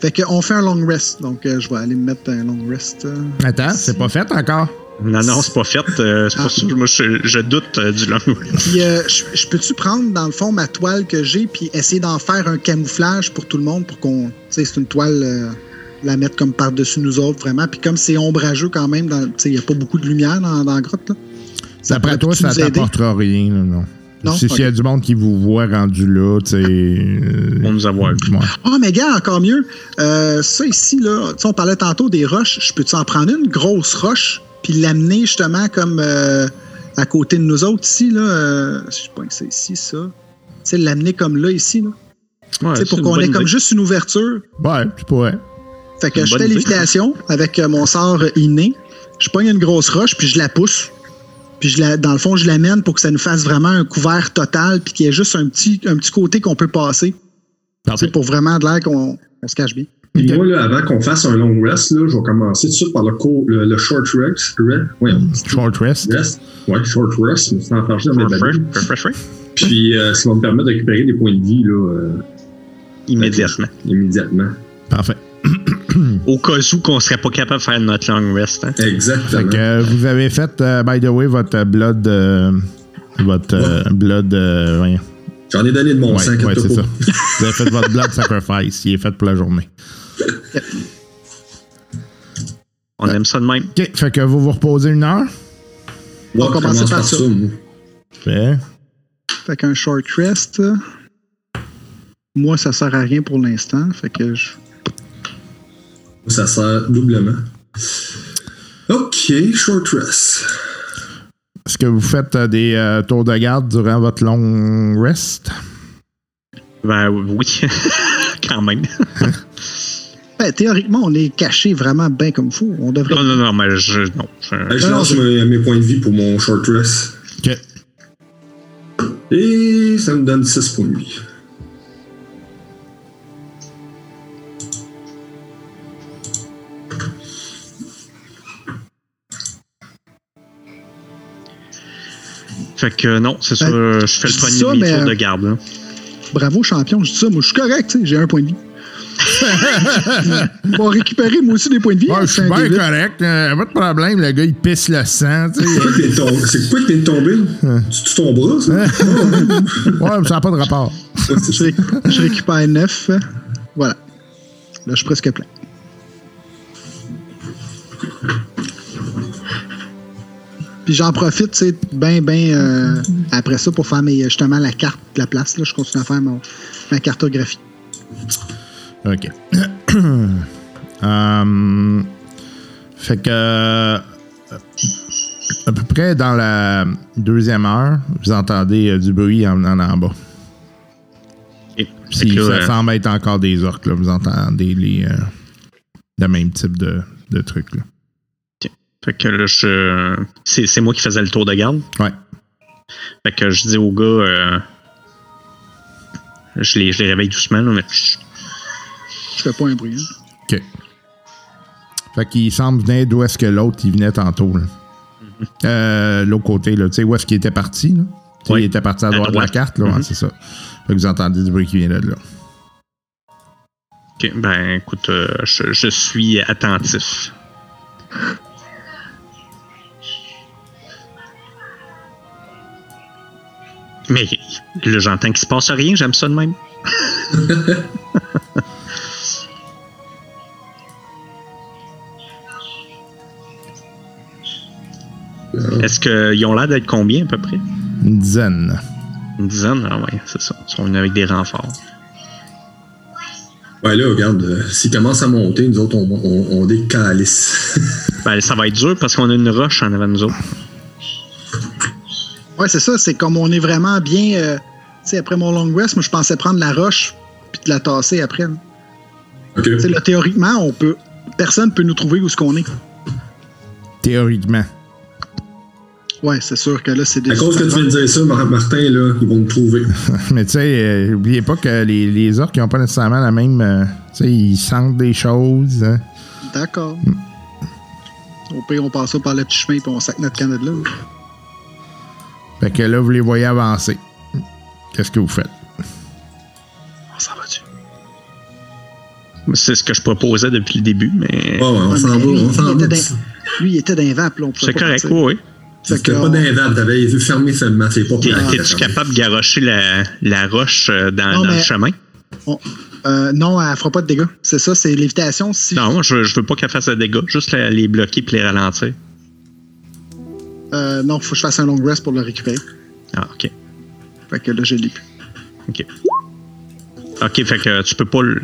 Speaker 4: Fait qu'on fait un long rest. Donc, euh, je vais aller me mettre un long rest. euh.
Speaker 2: Attends, c'est pas fait encore?
Speaker 5: Non, non, c'est pas fait. euh, c'est
Speaker 4: Ah.
Speaker 5: pour ça que moi, je, je doute euh, du long.
Speaker 4: Puis, euh, je, je peux-tu prendre, dans le fond, ma toile que j'ai, puis essayer d'en faire un camouflage pour tout le monde, pour qu'on. Tu sais, c'est une toile, euh, la mettre comme par-dessus nous autres, vraiment. Puis, comme c'est ombrageux quand même, dans- tu sais, il n'y a pas beaucoup de lumière dans, dans la grotte, là. Ça
Speaker 2: D'après toi, ça t'apportera rien, là, non?
Speaker 4: Non?
Speaker 2: Si- S'il y a du monde qui vous voit rendu là, tu sais... euh,
Speaker 5: On nous avoir vu.
Speaker 4: Ah, mais gars, encore mieux. Euh, ça ici, là, tu sais, on parlait tantôt des roches. Je peux-tu en prendre une grosse roche, puis l'amener justement comme euh, à côté de nous autres ici, là? euh, je sais pas que c'est ici, ça. Tu sais, l'amener comme là, ici, là.
Speaker 5: Ouais, c'est
Speaker 4: pour qu'on ait comme juste une ouverture.
Speaker 2: Ouais, tu pourrais.
Speaker 4: Fait que je fais lévitation avec euh, mon sort inné. Je pogne une grosse roche, puis je la pousse. Puis je la, dans le fond, je l'amène pour que ça nous fasse vraiment un couvert total, puis qu'il y ait juste un petit, un petit côté qu'on peut passer. Sais, pour vraiment de l'air qu'on on se cache bien.
Speaker 3: Puis moi, là, avant qu'on fasse un long rest, là, je vais commencer tout de suite par le, court- le, le short rest. re- ouais,
Speaker 2: Short rest.
Speaker 3: rest. Ouais, short rest. Je me suis enfargé dans mes. Puis, euh, ça va me permettre de récupérer des points de vie là, euh,
Speaker 5: Immédiatement.
Speaker 3: immédiatement.
Speaker 2: Parfait.
Speaker 5: Au cas où qu'on serait pas capable de faire notre long rest. Hein.
Speaker 2: Fait
Speaker 3: Exactement.
Speaker 2: que euh, vous avez fait, euh, by the way, votre euh, blood... euh, votre euh, blood... euh.
Speaker 3: J'en ai donné de mon
Speaker 2: Ouais,
Speaker 3: sang,
Speaker 2: ouais, c'est ça. Vous avez fait votre blood sacrifice. Il est fait pour la journée.
Speaker 5: On aime ça de même.
Speaker 2: OK, fait que vous vous reposez une heure?
Speaker 3: Ouais,
Speaker 4: On va commencer
Speaker 3: commence
Speaker 4: par ça.
Speaker 2: Fait
Speaker 4: qu'un short rest. Moi, ça sert à rien pour l'instant. Fait que je.
Speaker 3: Ça sert doublement. OK, short rest.
Speaker 2: Est-ce que vous faites euh, des euh, tours de garde durant votre long rest?
Speaker 5: Ben oui, quand même.
Speaker 4: Ben, théoriquement, on est caché vraiment bien comme fou. On devrait.
Speaker 5: Non, non, non, mais je. Non. je-
Speaker 3: lance
Speaker 4: non,
Speaker 3: mes, mes points de vie pour mon short rest.
Speaker 2: OK.
Speaker 3: Et ça me donne 6 points de vie.
Speaker 5: Fait que non, c'est ça.
Speaker 4: Ben,
Speaker 5: je fais le premier
Speaker 4: ça,
Speaker 5: demi-tour
Speaker 4: mais, euh,
Speaker 5: de garde. Là.
Speaker 4: Bravo, champion. Je dis ça. Moi, je suis correct. J'ai un point de vie. Ils vont récupérer, moi aussi, des points de vie. Hein,
Speaker 2: je suis bien correct. Euh, pas de problème, le gars, il pisse le sang.
Speaker 3: C'est quoi que t'es tombé? Hein. Tu ton bras, ça?
Speaker 2: ouais, mais ça n'a pas de rapport.
Speaker 4: je, récupère 9. Voilà. Là, je suis presque plein. Puis j'en profite, tu sais, ben, ben, euh, après ça, pour faire justement la carte de la place. Là, je continue à faire mon, ma cartographie.
Speaker 2: OK. Hum, fait que. euh, à peu près dans la deuxième heure, vous entendez euh, du bruit en venant en bas.
Speaker 5: Et-
Speaker 2: Puis ça
Speaker 5: euh,
Speaker 2: semble être encore des orques, là. Vous entendez les, euh, le même type de, de trucs, là.
Speaker 5: fait que là, je. C'est c'est moi qui faisais le tour de garde?
Speaker 2: Ouais.
Speaker 5: Fait que je dis au gars. euh, je, les, je les réveille doucement, là, mais. chut,
Speaker 4: Je fais pas un bruit. hein.
Speaker 2: OK. Fait qu'il semble venir d'où est-ce que l'autre, il venait tantôt, là. Euh, l'autre côté, là. Tu sais, où est-ce qu'il était parti, là?
Speaker 5: Oui.
Speaker 2: Il était parti à
Speaker 5: À
Speaker 2: droite de la carte, là.
Speaker 5: Mhm.
Speaker 2: c'est ça. Fait que vous entendez du bruit qui vient de là.
Speaker 5: Ok, ben écoute, euh, je, je suis attentif. Mais là, j'entends qu'il se passe rien, j'aime ça de même. Est-ce qu'ils ont l'air d'être combien à peu près?
Speaker 2: Une dizaine.
Speaker 5: Une dizaine? Ah ouais, c'est ça. Ils sont venus avec des renforts.
Speaker 3: Ouais, là, regarde, euh, s'ils commencent à monter, nous autres, on, on, calices.
Speaker 5: Ben, ça va être dur parce qu'on a une roche en avant de nous autres.
Speaker 4: Ouais, c'est ça. C'est comme on est vraiment bien. euh, tu sais, après mon long rest, moi, je pensais prendre la roche puis de la tasser après. là.
Speaker 3: OK.
Speaker 4: Tu sais, là, théoriquement, on peut. Personne peut nous trouver où ce qu'on est.
Speaker 2: Théoriquement.
Speaker 4: Ouais, c'est sûr que là, c'est des.
Speaker 3: À cause que tu viens de dire ça, Mar- Martin, là, ils vont nous trouver.
Speaker 2: Mais tu sais, euh, n'oubliez pas que les, les orques n'ont pas nécessairement la même. euh, tu sais, ils sentent des choses. hein.
Speaker 4: D'accord. Au pire, on passe ça par le petit chemin puis on sac notre canne de là.
Speaker 2: Fait que là, vous les voyez avancer. Qu'est-ce que vous faites?
Speaker 4: On s'en va-tu?
Speaker 5: C'est ce que je proposais depuis le début, mais.
Speaker 3: Ah ouais, on s'en
Speaker 4: mais
Speaker 3: va,
Speaker 4: lui,
Speaker 3: on s'en
Speaker 4: il
Speaker 3: va.
Speaker 4: Lui, il était dans les vapes, là.
Speaker 5: C'est correct, oui,
Speaker 3: C'était
Speaker 4: que
Speaker 3: pas dans les vagues, t'avais les yeux fermés seulement, c'est pas clair.
Speaker 5: T'es-tu capable de garrocher la, la roche euh, dans,
Speaker 4: Non,
Speaker 5: dans le chemin?
Speaker 4: on- euh, non, elle fera pas de dégâts. C'est ça, c'est l'évitation. Si
Speaker 5: Non, je, je veux pas qu'elle fasse de dégâts, juste la- les bloquer puis les ralentir.
Speaker 4: Euh, non, faut que je fasse un long rest pour le récupérer.
Speaker 5: Ah, ok.
Speaker 4: Fait que là, je l'ai plus.
Speaker 5: Ok. Ok, fait que tu peux pas le.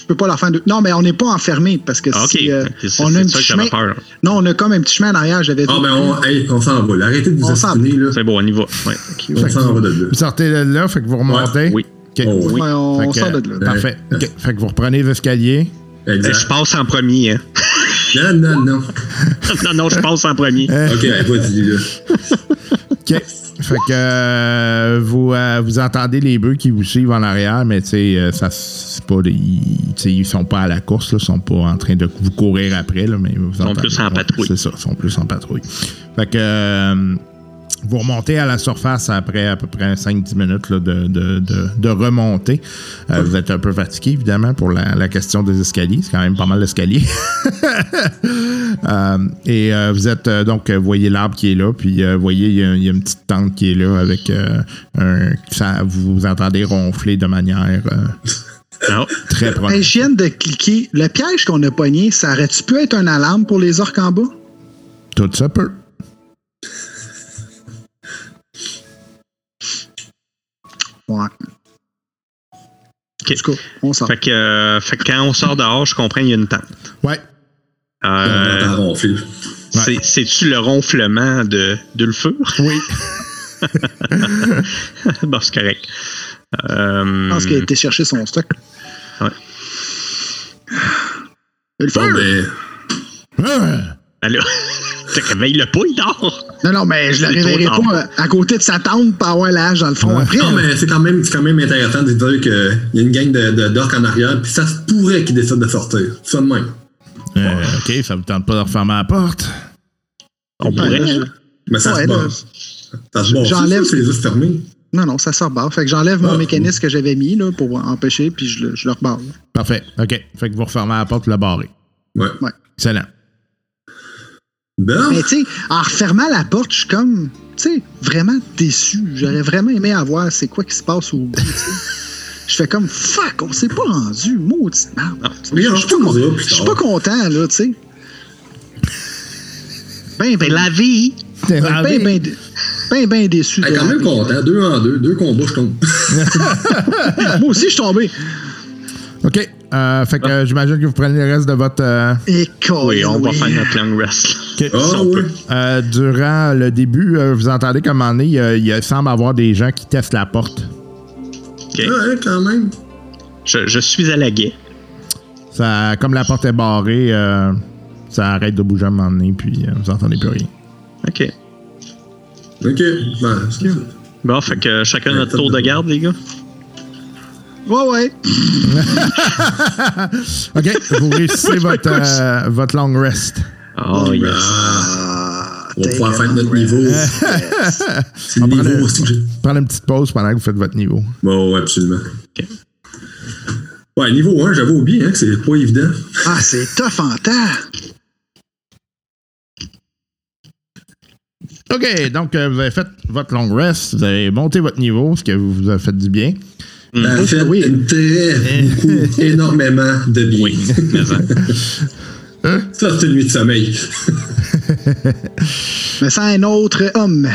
Speaker 4: Je peux pas leur faire de. Non, mais on n'est pas enfermé parce que
Speaker 5: Ah, ok.
Speaker 4: si, euh,
Speaker 5: Ok, c'est
Speaker 4: on a un
Speaker 5: c'est
Speaker 4: petit
Speaker 5: ça que
Speaker 4: chemin.
Speaker 5: j'avais peur.
Speaker 4: Non, on a comme un petit chemin en arrière, j'avais dit.
Speaker 3: Ah, ben, on, hey, on s'en va, là. Arrêtez de vous
Speaker 4: On s'en
Speaker 3: astiner, là.
Speaker 5: C'est bon, on y va. Ouais.
Speaker 3: On s'en va de là.
Speaker 2: Vous sortez de là, fait que vous remontez.
Speaker 5: Oui.
Speaker 2: OK.
Speaker 3: Oh, oui.
Speaker 4: Ouais, on,
Speaker 2: Fait
Speaker 4: on
Speaker 2: que-
Speaker 4: sort de là.
Speaker 2: Parfait. OK. Fait que vous reprenez l'escalier.
Speaker 5: Euh, Je passe en premier. Hein.
Speaker 3: Non, non, non.
Speaker 5: non, non, je passe en premier.
Speaker 3: OK, hey, vas-y, là.
Speaker 2: OK. Fait que euh, vous, euh, vous entendez les bœufs qui vous suivent en arrière, mais tu sais, euh, ça c'est pas ils, ils sont pas à la course, là, ils sont pas en train de vous courir après, là, mais vous
Speaker 5: sont
Speaker 2: entendez-
Speaker 5: plus en patrouille.
Speaker 2: C'est ça, ils sont plus en patrouille. Fait que euh, vous remontez à la surface après à peu près 5-10 minutes là, de, de, de, de remontée. Euh, vous êtes un peu fatigué, évidemment, pour la, la question des escaliers. C'est quand même pas mal d'escaliers. Euh, et euh, vous êtes euh, donc, vous voyez l'arbre qui est là, puis euh, vous voyez, il y, a- il y a une petite tente qui est là avec euh, un. Ça, vous entendez ronfler de manière euh,
Speaker 5: Non.
Speaker 2: très proche.
Speaker 4: Hey, je viens de cliquer. Le piège qu'on a pogné, ça aurait-tu pu être un alarme pour les orques en bas?
Speaker 2: Tout ça peut.
Speaker 4: Ouais.
Speaker 5: Ok.
Speaker 4: En tout cas, on sort.
Speaker 5: Fait que, euh, fait que quand on sort dehors, je comprends qu'il y a une tente.
Speaker 2: Ouais.
Speaker 3: On
Speaker 5: Euh,
Speaker 3: ronfler.
Speaker 5: c'est- C'est-tu le ronflement de, de le feu?
Speaker 2: Oui.
Speaker 5: bon, c'est correct. Euh,
Speaker 4: Je pense qu'il a été chercher son stock.
Speaker 5: Ouais.
Speaker 4: Le feu!
Speaker 3: Bon, ben,
Speaker 2: Ah!
Speaker 5: Là, te réveille-le pas, il dort.
Speaker 4: Non, non, mais je le réveillerai pas euh, à côté de sa tente pour avoir l'âge dans le fond.
Speaker 2: Ouais.
Speaker 4: Après,
Speaker 3: non, mais c'est quand même, c'est quand même intéressant de dire qu'il y a une gang de, de d'orques en arrière, puis ça se pourrait qu'ils décident de sortir. Ça de même.
Speaker 2: Euh, OK, ça vous tente pas de refermer la porte?
Speaker 5: On
Speaker 4: Ouais,
Speaker 5: pourrait.
Speaker 4: là, je-
Speaker 3: Mais ça
Speaker 4: Ouais,
Speaker 3: se passe. Ça se
Speaker 4: j'enlève-
Speaker 3: C'est les yeux fermés.
Speaker 4: Non, non, ça sort barre. Fait que j'enlève mon
Speaker 3: Ah.
Speaker 4: mécanisme que j'avais mis là, pour empêcher, puis je le, je le rebarre.
Speaker 2: Parfait. OK. Fait que vous refermez la porte, vous la barrez.
Speaker 3: Ouais.
Speaker 2: Excellent.
Speaker 3: Ben,
Speaker 4: Mais tu sais, en refermant la porte, je suis comme, tu sais, vraiment déçu. J'aurais vraiment aimé avoir c'est quoi qui se passe au bout. tu sais. Je fais comme, fuck, on s'est pas rendu, maudite merde.
Speaker 3: Oui,
Speaker 4: Je suis pas, content, là, tu sais. Ben, ben,
Speaker 5: la vie.
Speaker 4: Ben, ben, dé- ben, ben déçu.
Speaker 3: Ah, quand même content. Deux en deux. Deux combats, je tombe.
Speaker 4: Moi aussi, je suis tombé.
Speaker 2: OK. Euh, fait que euh, j'imagine que vous prenez le reste de votre. euh,
Speaker 4: Et
Speaker 5: Oui, on va faire notre long rest.
Speaker 3: Ah,
Speaker 5: Si.
Speaker 2: Euh, durant le début, euh, vous entendez qu'à un moment donné, il, semble avoir des gens qui testent la porte.
Speaker 5: Ok.
Speaker 3: Ouais, quand même.
Speaker 5: Je, je suis à la guet.
Speaker 2: Ça, comme la porte est barrée, euh, ça arrête de bouger à un moment donné, puis euh, vous entendez plus rien.
Speaker 5: Ok.
Speaker 3: Ok. Ben.
Speaker 5: Bon, fait que chacun
Speaker 3: Ouais,
Speaker 5: notre tour de
Speaker 3: de-
Speaker 5: garde, les gars.
Speaker 4: Ouais, ouais.
Speaker 2: OK, vous réussissez votre, euh, votre long rest.
Speaker 5: Oh, yes.
Speaker 4: Ah,
Speaker 3: On va pouvoir faire notre niveau. C'est le
Speaker 2: On
Speaker 3: niveau aussi que j'ai.
Speaker 2: Prenez une petite pause pendant que vous faites votre niveau.
Speaker 3: Bon, absolument. Ouais, niveau 1, j'avoue bien hein, que c'est pas évident.
Speaker 4: Ah, c'est tough en temps.
Speaker 2: OK, donc euh, vous avez fait votre long rest, vous avez monté votre niveau, ce que vous vous a fait du bien.
Speaker 3: Fait
Speaker 4: oui.
Speaker 3: très, beaucoup, énormément de bien.
Speaker 5: Mais
Speaker 3: c'est une nuit de sommeil.
Speaker 4: Mais sans un autre homme.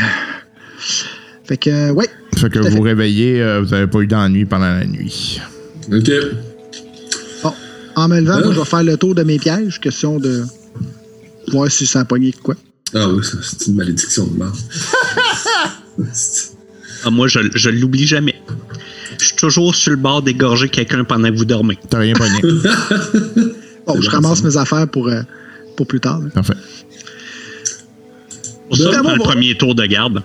Speaker 4: Fait que, euh, ouais.
Speaker 2: Fait que vous
Speaker 4: fait.
Speaker 2: réveillez, euh, vous n'avez pas eu d'ennui pendant la nuit.
Speaker 3: OK.
Speaker 4: Bon, en me levant,
Speaker 3: Hein?
Speaker 4: moi, je vais faire le tour de mes pièges. Question de voir si ça a pogné quoi.
Speaker 3: Ah oui, ça, c'est une malédiction de mort.
Speaker 5: Ah, moi, je, je l'oublie jamais. Je suis toujours sur le bord d'égorger quelqu'un pendant que vous dormez.
Speaker 2: T'as rien pogné.
Speaker 4: Bon, je ramasse mes affaires pour, euh, pour plus tard. là.
Speaker 2: Parfait.
Speaker 5: Pour ça, je prends le premier tour de garde.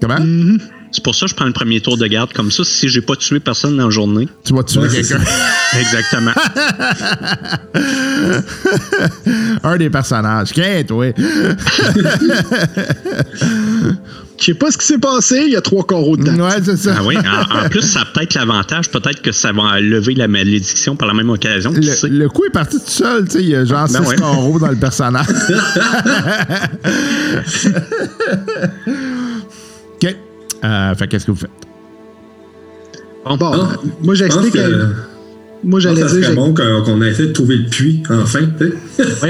Speaker 2: Comment?
Speaker 4: Mhm.
Speaker 5: C'est pour ça que je prends le premier tour de garde. Comme ça, si j'ai pas tué personne dans la journée.
Speaker 2: Tu vas tuer
Speaker 3: Ouais,
Speaker 2: quelqu'un.
Speaker 5: Exactement.
Speaker 2: Un des personnages. Qu'est, toi?
Speaker 4: Je sais pas ce qui s'est passé, il y a trois carreaux dedans.
Speaker 2: Ouais, c'est ça.
Speaker 5: Ah oui. En, en plus, ça a peut-être l'avantage. Peut-être que ça va lever la malédiction par la même occasion.
Speaker 2: Le, le coup est parti tout seul, tu sais, il y a genre
Speaker 5: Ben
Speaker 2: six
Speaker 5: ouais.
Speaker 2: carreaux dans le personnage. OK. Euh, fait qu'est-ce que vous faites?
Speaker 5: Bon,
Speaker 4: Bon,
Speaker 3: Ah,
Speaker 4: moi, j'explique. Moi,
Speaker 3: pense
Speaker 4: j'allais dire. j'ai-
Speaker 3: bon qu'on ait essayé de trouver le puits, enfin. tu sais.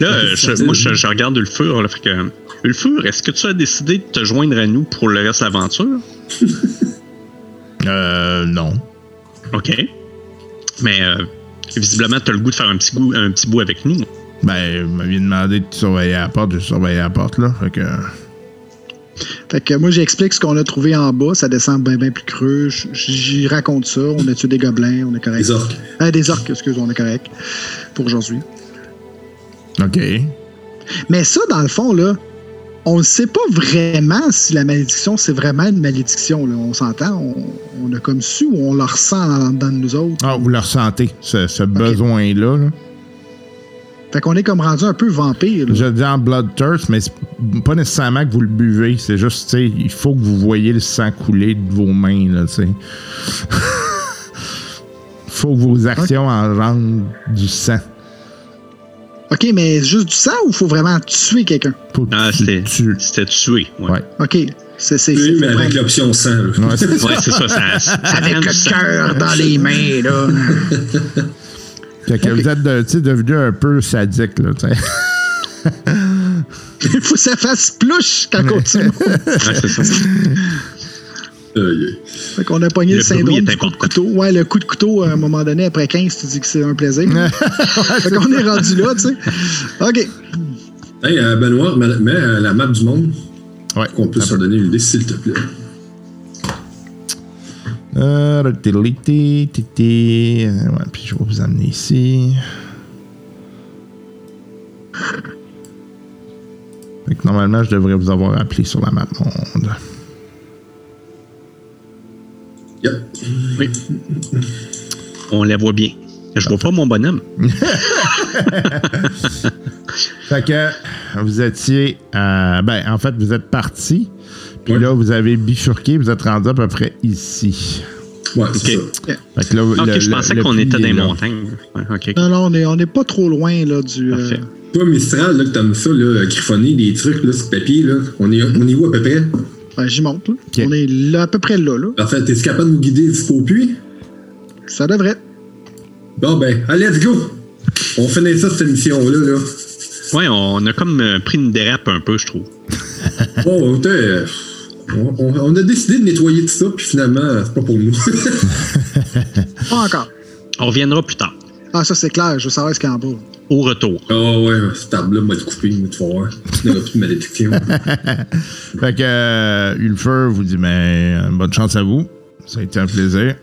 Speaker 5: Là, euh,
Speaker 3: c'est
Speaker 5: je- moi, je, je regarde Ulfur. Là, fait que, Ulfur, est-ce que tu as décidé de te joindre à nous pour le reste de l'aventure?
Speaker 2: Euh, non.
Speaker 5: OK. Mais euh, visiblement, tu as le goût de faire un petit, goût, un petit bout avec nous.
Speaker 2: Ben, vous m'aviez demandé de surveiller la porte, je surveillais la porte, là. Fait que.
Speaker 4: Fait que moi, j'explique ce qu'on a trouvé en bas. Ça descend bien, bien plus creux. J'y raconte ça. On a tué des gobelins? On est correct.
Speaker 3: Les orques.
Speaker 4: Euh, des orques, excuse, on est correct. Pour aujourd'hui.
Speaker 2: OK.
Speaker 4: Mais ça, dans le fond, là, on ne sait pas vraiment si la malédiction, c'est vraiment une malédiction. Là. On s'entend? On, on a comme su ou on le ressent en dedans de nous autres?
Speaker 2: Ah, vous le ressentez, ce, ce besoin-là. Là?
Speaker 4: Fait qu'on est comme rendu un peu vampire. là.
Speaker 2: Je dis en bloodthirst, mais c'est pas nécessairement que vous le buvez. C'est juste, tu sais, il faut que vous voyez le sang couler de vos mains, là, tu sais. faut que vos actions engendrent du sang.
Speaker 4: OK, mais juste du sang ou il faut vraiment tuer quelqu'un?
Speaker 5: Ah, c'était
Speaker 2: tues.
Speaker 5: c'était tué. Ouais,
Speaker 2: Ouais.
Speaker 4: OK. C'est, c'est,
Speaker 3: Oui,
Speaker 4: c'est-
Speaker 3: mais avec l'option sang. là.
Speaker 2: Ouais, c'est ça.
Speaker 5: Ouais, c'est ça. ça,
Speaker 4: avec le cœur dans les mains, là.
Speaker 2: Fait que vous êtes de- devenu un peu sadique, là, tu sais.
Speaker 4: Il faut que ça fasse plouche quand on continue.
Speaker 5: Ouais, c'est ça.
Speaker 3: Aïe, aïe.
Speaker 4: Fait qu'on a pogné
Speaker 5: Le
Speaker 4: le, syndrome du coup de couteau. Ouais, le coup de couteau, à un moment donné, après 15, tu dis que c'est un plaisir. fait qu'on est rendu là, tu sais. OK.
Speaker 3: Hey, euh, Benoît, mets mets, euh, la map du monde,
Speaker 2: Ouais.
Speaker 3: qu'on puisse se donner une idée, s'il te plaît.
Speaker 2: Euh, titi, titi. Ouais, puis je vais vous amener ici. Fait que normalement, je devrais vous avoir appelé sur la map monde.
Speaker 3: Yep.
Speaker 5: Oui. On la voit bien. Je vois pas mon bonhomme.
Speaker 2: Fait que vous étiez. euh, ben, en fait, vous êtes parti. Puis
Speaker 3: Ouais.
Speaker 2: là, vous avez bifurqué. Vous êtes rendu à peu près ici.
Speaker 3: Ouais, c'est
Speaker 5: Ok.
Speaker 3: ça.
Speaker 2: Fait que là,
Speaker 5: Ok,
Speaker 2: le-
Speaker 5: je
Speaker 2: le-
Speaker 5: pensais qu'on était dans les montagnes. Ouais, ok.
Speaker 4: Non, non, on est, on est pas trop loin, là, du... euh,
Speaker 5: Parfait.
Speaker 3: Toi, Mistral, là, que t'aimes ça, là, griffonner des trucs, là, sur papier, là, on est, on est où à peu près?
Speaker 4: ben, J'y monte, là. On est là, à peu près là, là.
Speaker 3: Parfait, t'es capable de nous guider jusqu'au puits?
Speaker 4: Ça devrait.
Speaker 3: Bon, ben, allez, let's go! On finit ça, cette émission-là, là.
Speaker 5: Ouais, on a comme euh, pris une dérape un peu, je trouve.
Speaker 3: Était, euh, on, on- on a décidé de nettoyer tout ça, puis finalement, c'est pas pour nous.
Speaker 4: Pas encore.
Speaker 5: On reviendra plus tard,
Speaker 4: Ah, ça, c'est clair. Je veux savoir ce qu'il y a en bas.
Speaker 5: au retour.
Speaker 3: Ah ouais, cette table-là m'a coupé, il m'a tout voir. Il n'y aura plus de malédiction.
Speaker 2: Fait que euh, Ulfer vous dit ben, bonne chance à vous. Ça a été un plaisir.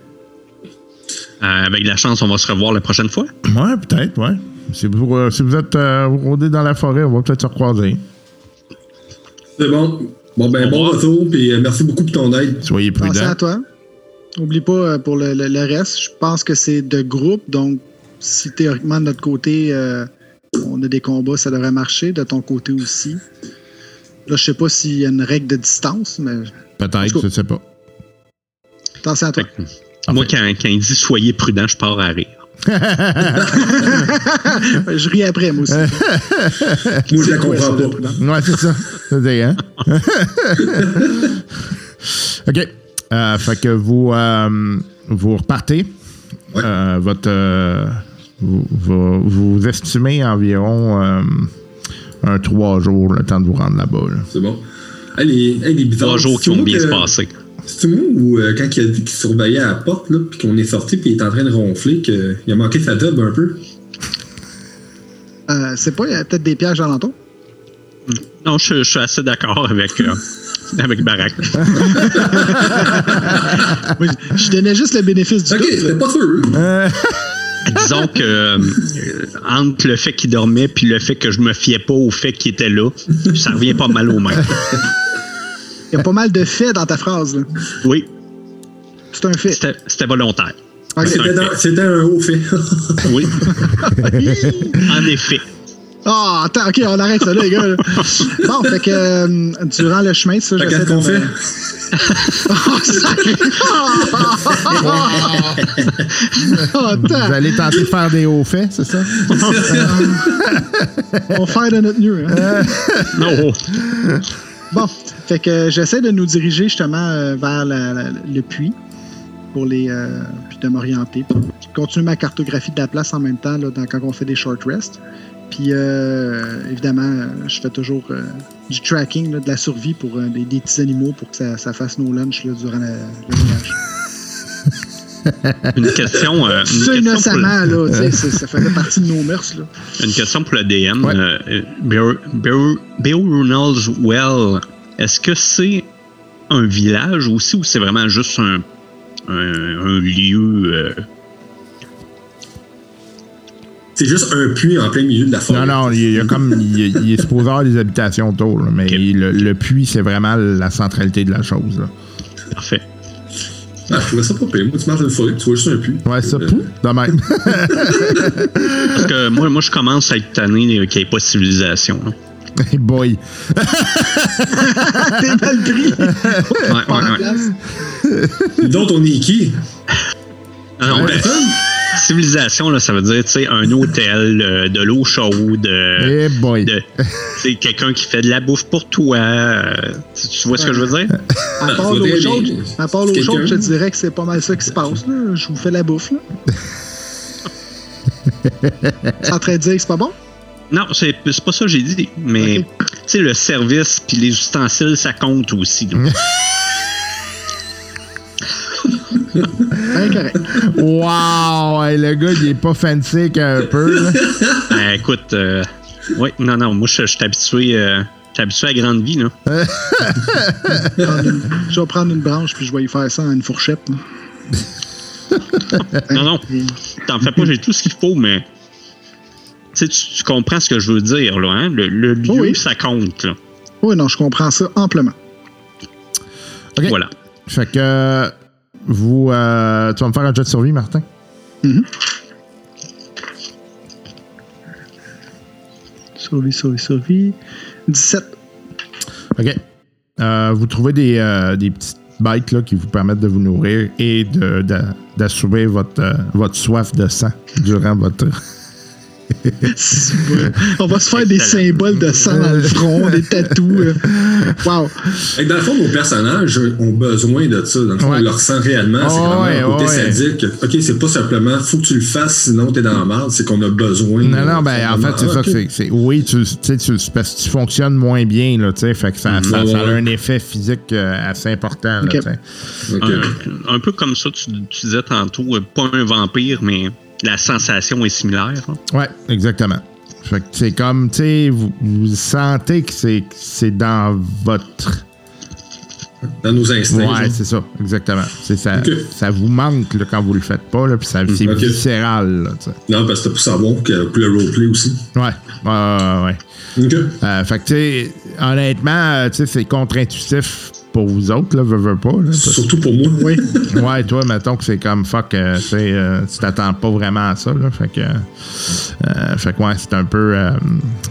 Speaker 5: Euh, avec de la chance, on va se revoir la prochaine fois.
Speaker 2: Ouais, peut-être, ouais. Si vous, euh, si vous êtes euh, vous rôdez dans la forêt, on va peut-être se recroiser.
Speaker 3: C'est bon. Bon, ben, bon retour, puis euh, merci beaucoup pour ton aide.
Speaker 2: Soyez
Speaker 4: Pensez
Speaker 2: prudents.
Speaker 4: à toi. N'oublie pas euh, pour le, le- le reste, je pense que c'est de groupe, donc si théoriquement de notre côté euh, on a des combats, ça devrait marcher, de ton côté aussi. Là, je sais pas s'il y a une règle de distance, mais
Speaker 2: Peut-être, je sais pas.
Speaker 4: attention à toi.
Speaker 5: Moi, quand, quand il dit soyez prudent, je pars à rire.
Speaker 4: Je ris après, moi aussi.
Speaker 3: Moi, je la
Speaker 4: quoi,
Speaker 3: comprends
Speaker 4: ça,
Speaker 3: pas.
Speaker 2: Ouais, c'est ça. C'est ça, hein? OK. Euh, fait que vous, euh, vous repartez.
Speaker 3: Ouais.
Speaker 2: Euh, votre, euh, vous, vous, vous estimez environ euh, un trois jours le temps de vous rendre là-bas. là.
Speaker 3: C'est bon. Hey, les, hey, les bizarres.
Speaker 5: Trois jours qui vont bien
Speaker 3: que-
Speaker 5: se passer.
Speaker 3: C'est moi ou euh, quand il, a, qu'il surveillait à la porte, là, puis qu'on est sorti, puis il est en train de ronfler, qu'il a manqué sa job un peu?
Speaker 4: Euh, c'est pas, il y a peut-être des pièges alentour.
Speaker 5: Non, je, je suis assez d'accord avec, euh, avec Barack.
Speaker 4: Je- donnais juste le bénéfice du
Speaker 3: Ok,
Speaker 4: doute.
Speaker 3: c'était pas sûr.
Speaker 5: Disons que euh, entre le fait qu'il dormait puis le fait que je me fiais pas au fait qu'il était là, ça revient pas mal au même.
Speaker 4: Il y a pas mal de faits dans ta phrase. là.
Speaker 5: Oui,
Speaker 4: C'est un fait.
Speaker 5: c'était c'était volontaire.
Speaker 4: Ok.
Speaker 3: C'était dans- C'était un haut fait.
Speaker 5: Oui, en effet.
Speaker 4: Ah, attends, ok, on arrête ça là, les gars. là. Bon, fait que euh, durant le chemin, ça,
Speaker 3: Fait
Speaker 4: j'essaie
Speaker 3: qu'est-ce
Speaker 4: de.
Speaker 3: qu'on fait?
Speaker 4: Oh, sacré. Oh,
Speaker 2: Vous allez tenter de faire des hauts faits, c'est ça?
Speaker 4: on va faire de notre mieux. hein.
Speaker 5: Non,
Speaker 4: Bon, fait que j'essaie de nous diriger justement euh, vers le puits pour les euh, puis de m'orienter. Je continue ma cartographie de la place en même temps là, dans- quand on fait des short rests. Puis euh, évidemment, euh, je fais toujours euh, du tracking, de la survie pour euh, des, petits animaux pour que ça, fasse nos lunchs durant le voyage.
Speaker 5: une question, euh, une
Speaker 4: Ça
Speaker 5: question pour,
Speaker 4: innocemment, là, tu sais, c'est- ça faisait partie de nos mœurs. Là.
Speaker 5: une question pour le DM.
Speaker 2: Ouais.
Speaker 5: Euh, Well, est-ce que c'est un village aussi ou c'est vraiment juste un, un, un lieu euh,
Speaker 3: C'est juste un puits en plein milieu de la forêt.
Speaker 2: Non, non, il y a comme. Il, est- il est supposé avoir des habitations autour, là, mais le, le puits, c'est vraiment la centralité de la chose. Là.
Speaker 5: parfait?
Speaker 3: Ah, je trouvais ça pas pire. Moi, tu marches dans une forêt, tu vois juste un puits.
Speaker 2: Ouais, ça,
Speaker 3: Euh,
Speaker 2: de même.
Speaker 5: Parce que moi, moi, je commence à être tanné qu'il n'y ait pas de civilisation. là.
Speaker 2: Hey boy.
Speaker 4: T'es mal pris.
Speaker 5: Ouais, ouais, ouais.
Speaker 3: autres, on est qui?
Speaker 5: Non, ben,
Speaker 3: Personne?
Speaker 5: Civilisation, là, ça veut dire, tu sais, un hôtel, euh, de l'eau chaude, euh,
Speaker 2: Hey boy.
Speaker 5: de, sais, quelqu'un qui fait de la bouffe pour toi. euh, tu, tu vois ce que je veux dire?
Speaker 4: À part l'eau chaude, à part l'eau chaude, je te dirais que c'est pas mal ça qui se passe. Là. Je vous fais la bouffe. Là. C'est en train de dire que c'est pas bon?
Speaker 5: Non, c'est c'est pas ça que j'ai dit, mais tu sais, le service puis les ustensiles, ça compte aussi.
Speaker 4: Ben, correct.
Speaker 2: Wow! Hey, le gars, il est pas fancy qu'un peu. là.
Speaker 5: Ben, écoute, euh, oui, non, non, moi, je suis habitué, euh, habitué à la grande vie, là.
Speaker 4: Je vais prendre une branche puis je vais y faire ça en une fourchette. là.
Speaker 5: Non, non, t'en fais pas, j'ai tout ce qu'il faut, mais tu sais, tu comprends ce que je veux dire, là, hein? Le, le lieu,
Speaker 4: Oui.
Speaker 5: ça compte, là.
Speaker 4: Oui, non, je comprends ça amplement.
Speaker 5: Voilà.
Speaker 2: Fait que. Vous. euh, tu vas me faire un jet de survie, Martin?
Speaker 4: Survie, survie, survie. 17.
Speaker 2: OK. Euh, vous trouvez des, euh, des petites bêtes là, qui vous permettent de vous nourrir et de- de- d'assurer votre, euh, votre soif de sang durant votre.
Speaker 4: On va se faire des symboles de sang dans le front, des tatous. euh. Wow.
Speaker 3: Dans le fond, nos personnages ont besoin de ça. Dans le fond,
Speaker 2: Ouais.
Speaker 3: on le ressent réellement. c'est vraiment
Speaker 2: ouais,
Speaker 3: un côté
Speaker 2: ouais.
Speaker 3: sadique. OK, c'est pas simplement faut que tu le fasses, sinon t'es dans la merde. C'est qu'on a besoin.
Speaker 2: Non, non, ben, en fait, c'est ça que c'est- c'est. Oui, tu, tu sais, tu, c'est parce que tu fonctionnes moins bien, là, tu sais. Fait que ça, ça,
Speaker 3: Ouais,
Speaker 2: ça a un effet physique euh, assez important, là,
Speaker 5: un peu comme ça, tu, tu disais tantôt, euh, pas un vampire, mais la sensation est similaire. hein?
Speaker 2: Ouais, exactement. Fait que c'est comme, tu sais, vous, vous sentez que c'est, que c'est dans votre.
Speaker 3: Dans nos instincts.
Speaker 2: Ouais,
Speaker 3: genre.
Speaker 2: c'est ça, exactement. C'est ça, ça vous manque là, quand vous le faites pas, là, puis ça, c'est viscéral, là.
Speaker 3: Non, parce que t'as pour savoir que pour le roleplay aussi.
Speaker 2: Ouais, ouais, ouais. Euh, fait que, tu sais, honnêtement, euh, tu sais, c'est contre-intuitif pour vous autres, là, veux, veux pas, là.
Speaker 3: Surtout pour moi.
Speaker 4: Oui.
Speaker 2: Ouais, toi, mettons que c'est comme fuck, euh, euh, tu t'attends pas vraiment à ça, là. Fait que, euh, fait que ouais, c'est un peu, euh,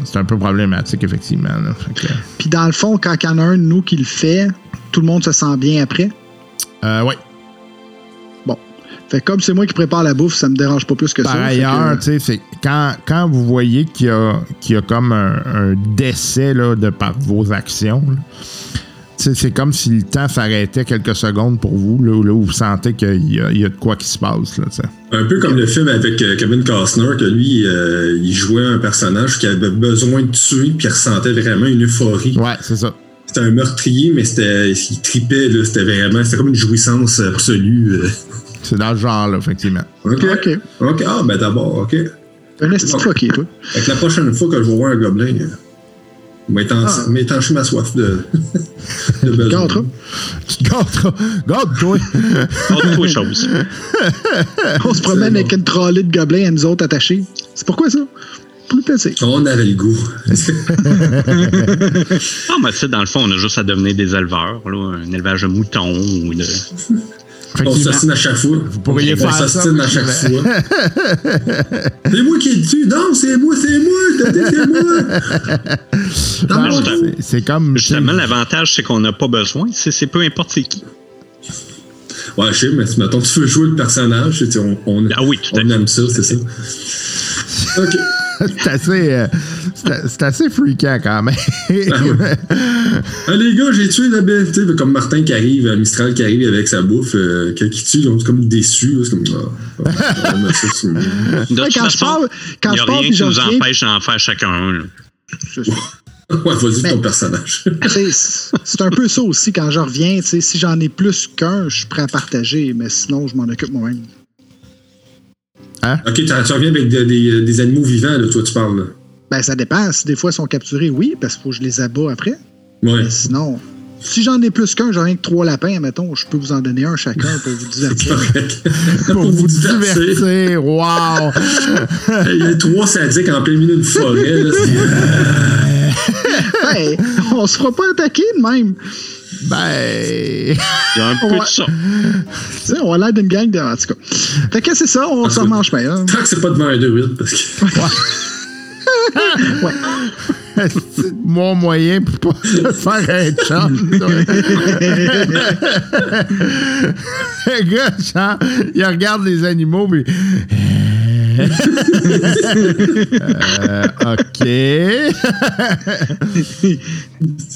Speaker 2: c'est un peu problématique, effectivement, là. Fait que,
Speaker 4: Puis dans le fond, quand il y en a un de nous qui le fait, tout le monde se sent bien après?
Speaker 2: euh, ouais.
Speaker 4: Fait que comme c'est moi qui prépare la bouffe, ça me dérange pas plus que ça.
Speaker 2: Par ailleurs, tu sais, c'est quand, quand vous voyez qu'il y a, qu'il y a comme un, un décès là, de par vos actions, là, c'est comme si le temps s'arrêtait quelques secondes pour vous, là, où, là, où vous sentez qu'il y a, il y a de quoi qui se passe. Là.
Speaker 3: Un peu comme le film avec euh, Kevin Costner, que lui, euh, il jouait un personnage qui avait besoin de tuer, puis il ressentait vraiment une euphorie.
Speaker 2: ouais, c'est ça.
Speaker 3: C'était un meurtrier, mais c'était, il tripait, c'était vraiment, c'était comme une jouissance absolue. euh.
Speaker 2: C'est dans le genre, là, effectivement.
Speaker 3: OK.
Speaker 4: OK.
Speaker 3: OK. Ah, ben d'abord, OK.
Speaker 4: Un de fucké, toi.
Speaker 3: Fait que la prochaine fois que je vais voir un gobelin, euh, m'étancher
Speaker 4: Ah.
Speaker 3: ma soif de, de besoin.
Speaker 4: Gâteras.
Speaker 2: Garde-toi! Garde-toi!
Speaker 5: Autre chose.
Speaker 4: On se promène avec une trolley de gobelins à nous autres attachés. C'est pourquoi ça? Plus petit.
Speaker 3: On avait le goût.
Speaker 5: Ah, mais tu sais, dans le fond, on a juste à devenir des éleveurs, là, un élevage de moutons ou de.
Speaker 3: On s'assine à chaque fois.
Speaker 2: Vous pourriez
Speaker 3: on
Speaker 2: faire ça.
Speaker 3: s'assine à chaque fois. c'est moi qui le tue. Non, c'est moi, c'est moi. C'est moi.
Speaker 2: C'est- comme.
Speaker 5: Justement, l'avantage, c'est qu'on n'a pas besoin. C'est peu importe c'est qui.
Speaker 3: Ouais, je sais, mais mettons, tu veux jouer le personnage, on, on,
Speaker 5: Ah oui, tout à
Speaker 3: on aime ça, c'est ça. OK.
Speaker 2: c'est assez, euh, c'est assez freakant quand même.
Speaker 3: Ah, les gars, j'ai tué la bête. Tu sais, comme Martin qui arrive, euh, Mistral qui arrive avec sa bouffe, euh, quelqu'un qui tue, donc c'est comme déçu. là, C'est comme. Ah, ah.
Speaker 5: De toute
Speaker 4: quand
Speaker 5: façon,
Speaker 4: quand
Speaker 5: il n'y
Speaker 4: je
Speaker 5: a rien qui nous empêche d'en faire chacun un.
Speaker 3: Ouais, vas-y,
Speaker 4: Mais-
Speaker 3: ton personnage.
Speaker 4: C'est- C'est un peu ça aussi quand je reviens. tu sais, Si j'en ai plus qu'un, je suis prêt à partager, mais sinon, je m'en occupe moi-même.
Speaker 3: OK, tu reviens avec de- des, des animaux vivants, là, toi, tu parles.
Speaker 4: Ben, ça dépend. Si des fois, ils sont capturés, oui, parce qu'il faut que je les abats après.
Speaker 3: Ouais.
Speaker 4: Mais sinon, si j'en ai plus qu'un, j'en ai que trois lapins, mettons, je peux vous en donner un chacun pour vous divertir.
Speaker 2: Pour vous divertir. Wow!
Speaker 3: Il y a trois sadiques en plein milieu d'une forêt. Là, c'est-
Speaker 4: hey, on se fera pas attaquer de même.
Speaker 2: Ben.
Speaker 5: Il y a un peu
Speaker 4: Ouais.
Speaker 5: de ça.
Speaker 4: Tu sais, on a l'air d'une gang de. En tout cas. Fait que c'est ça, on s'en mange pas. Hein.
Speaker 3: Tant que c'est pas devant un 2-8, parce que.
Speaker 2: C'est mon moyen pour pas te faire un chum. Le gars, genre, il regarde les animaux, puis. Euh, OK.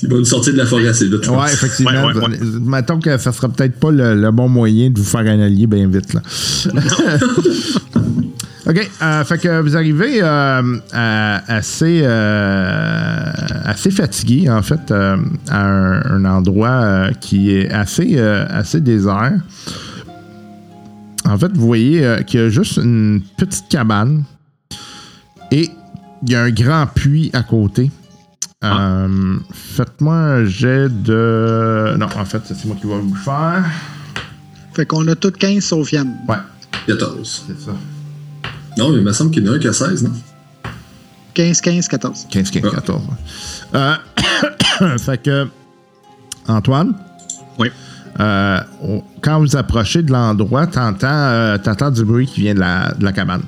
Speaker 3: Il va nous sortir de la forêt assez vite. je pense.
Speaker 2: Ouais, effectivement.
Speaker 5: Ouais, ouais, ouais.
Speaker 2: Mettons que ça sera peut-être pas le, le bon moyen de vous faire un allié bien vite. Là. OK. euh, fait que vous arrivez euh, à- assez, euh, assez fatigué, en fait, euh, à un, un endroit euh, qui est assez, euh, assez désert. En fait, vous voyez euh, qu'il y a juste une petite cabane et il y a un grand puits à côté. Euh, Faites-moi un jet de. Non, en fait, c'est moi qui vais vous le faire.
Speaker 4: Fait qu'on a toutes 15 sauf Yann.
Speaker 2: Ouais,
Speaker 3: 14.
Speaker 2: c'est ça.
Speaker 3: Non, mais il me semble qu'il y en a un qui a 16, non?
Speaker 4: 15, 15, 14.
Speaker 2: 15, 15, 14. Euh, fait que. Antoine?
Speaker 5: Oui.
Speaker 2: Euh, on- quand vous approchez de l'endroit, t'entends, euh, t'entends du bruit qui vient de la, de la cabane.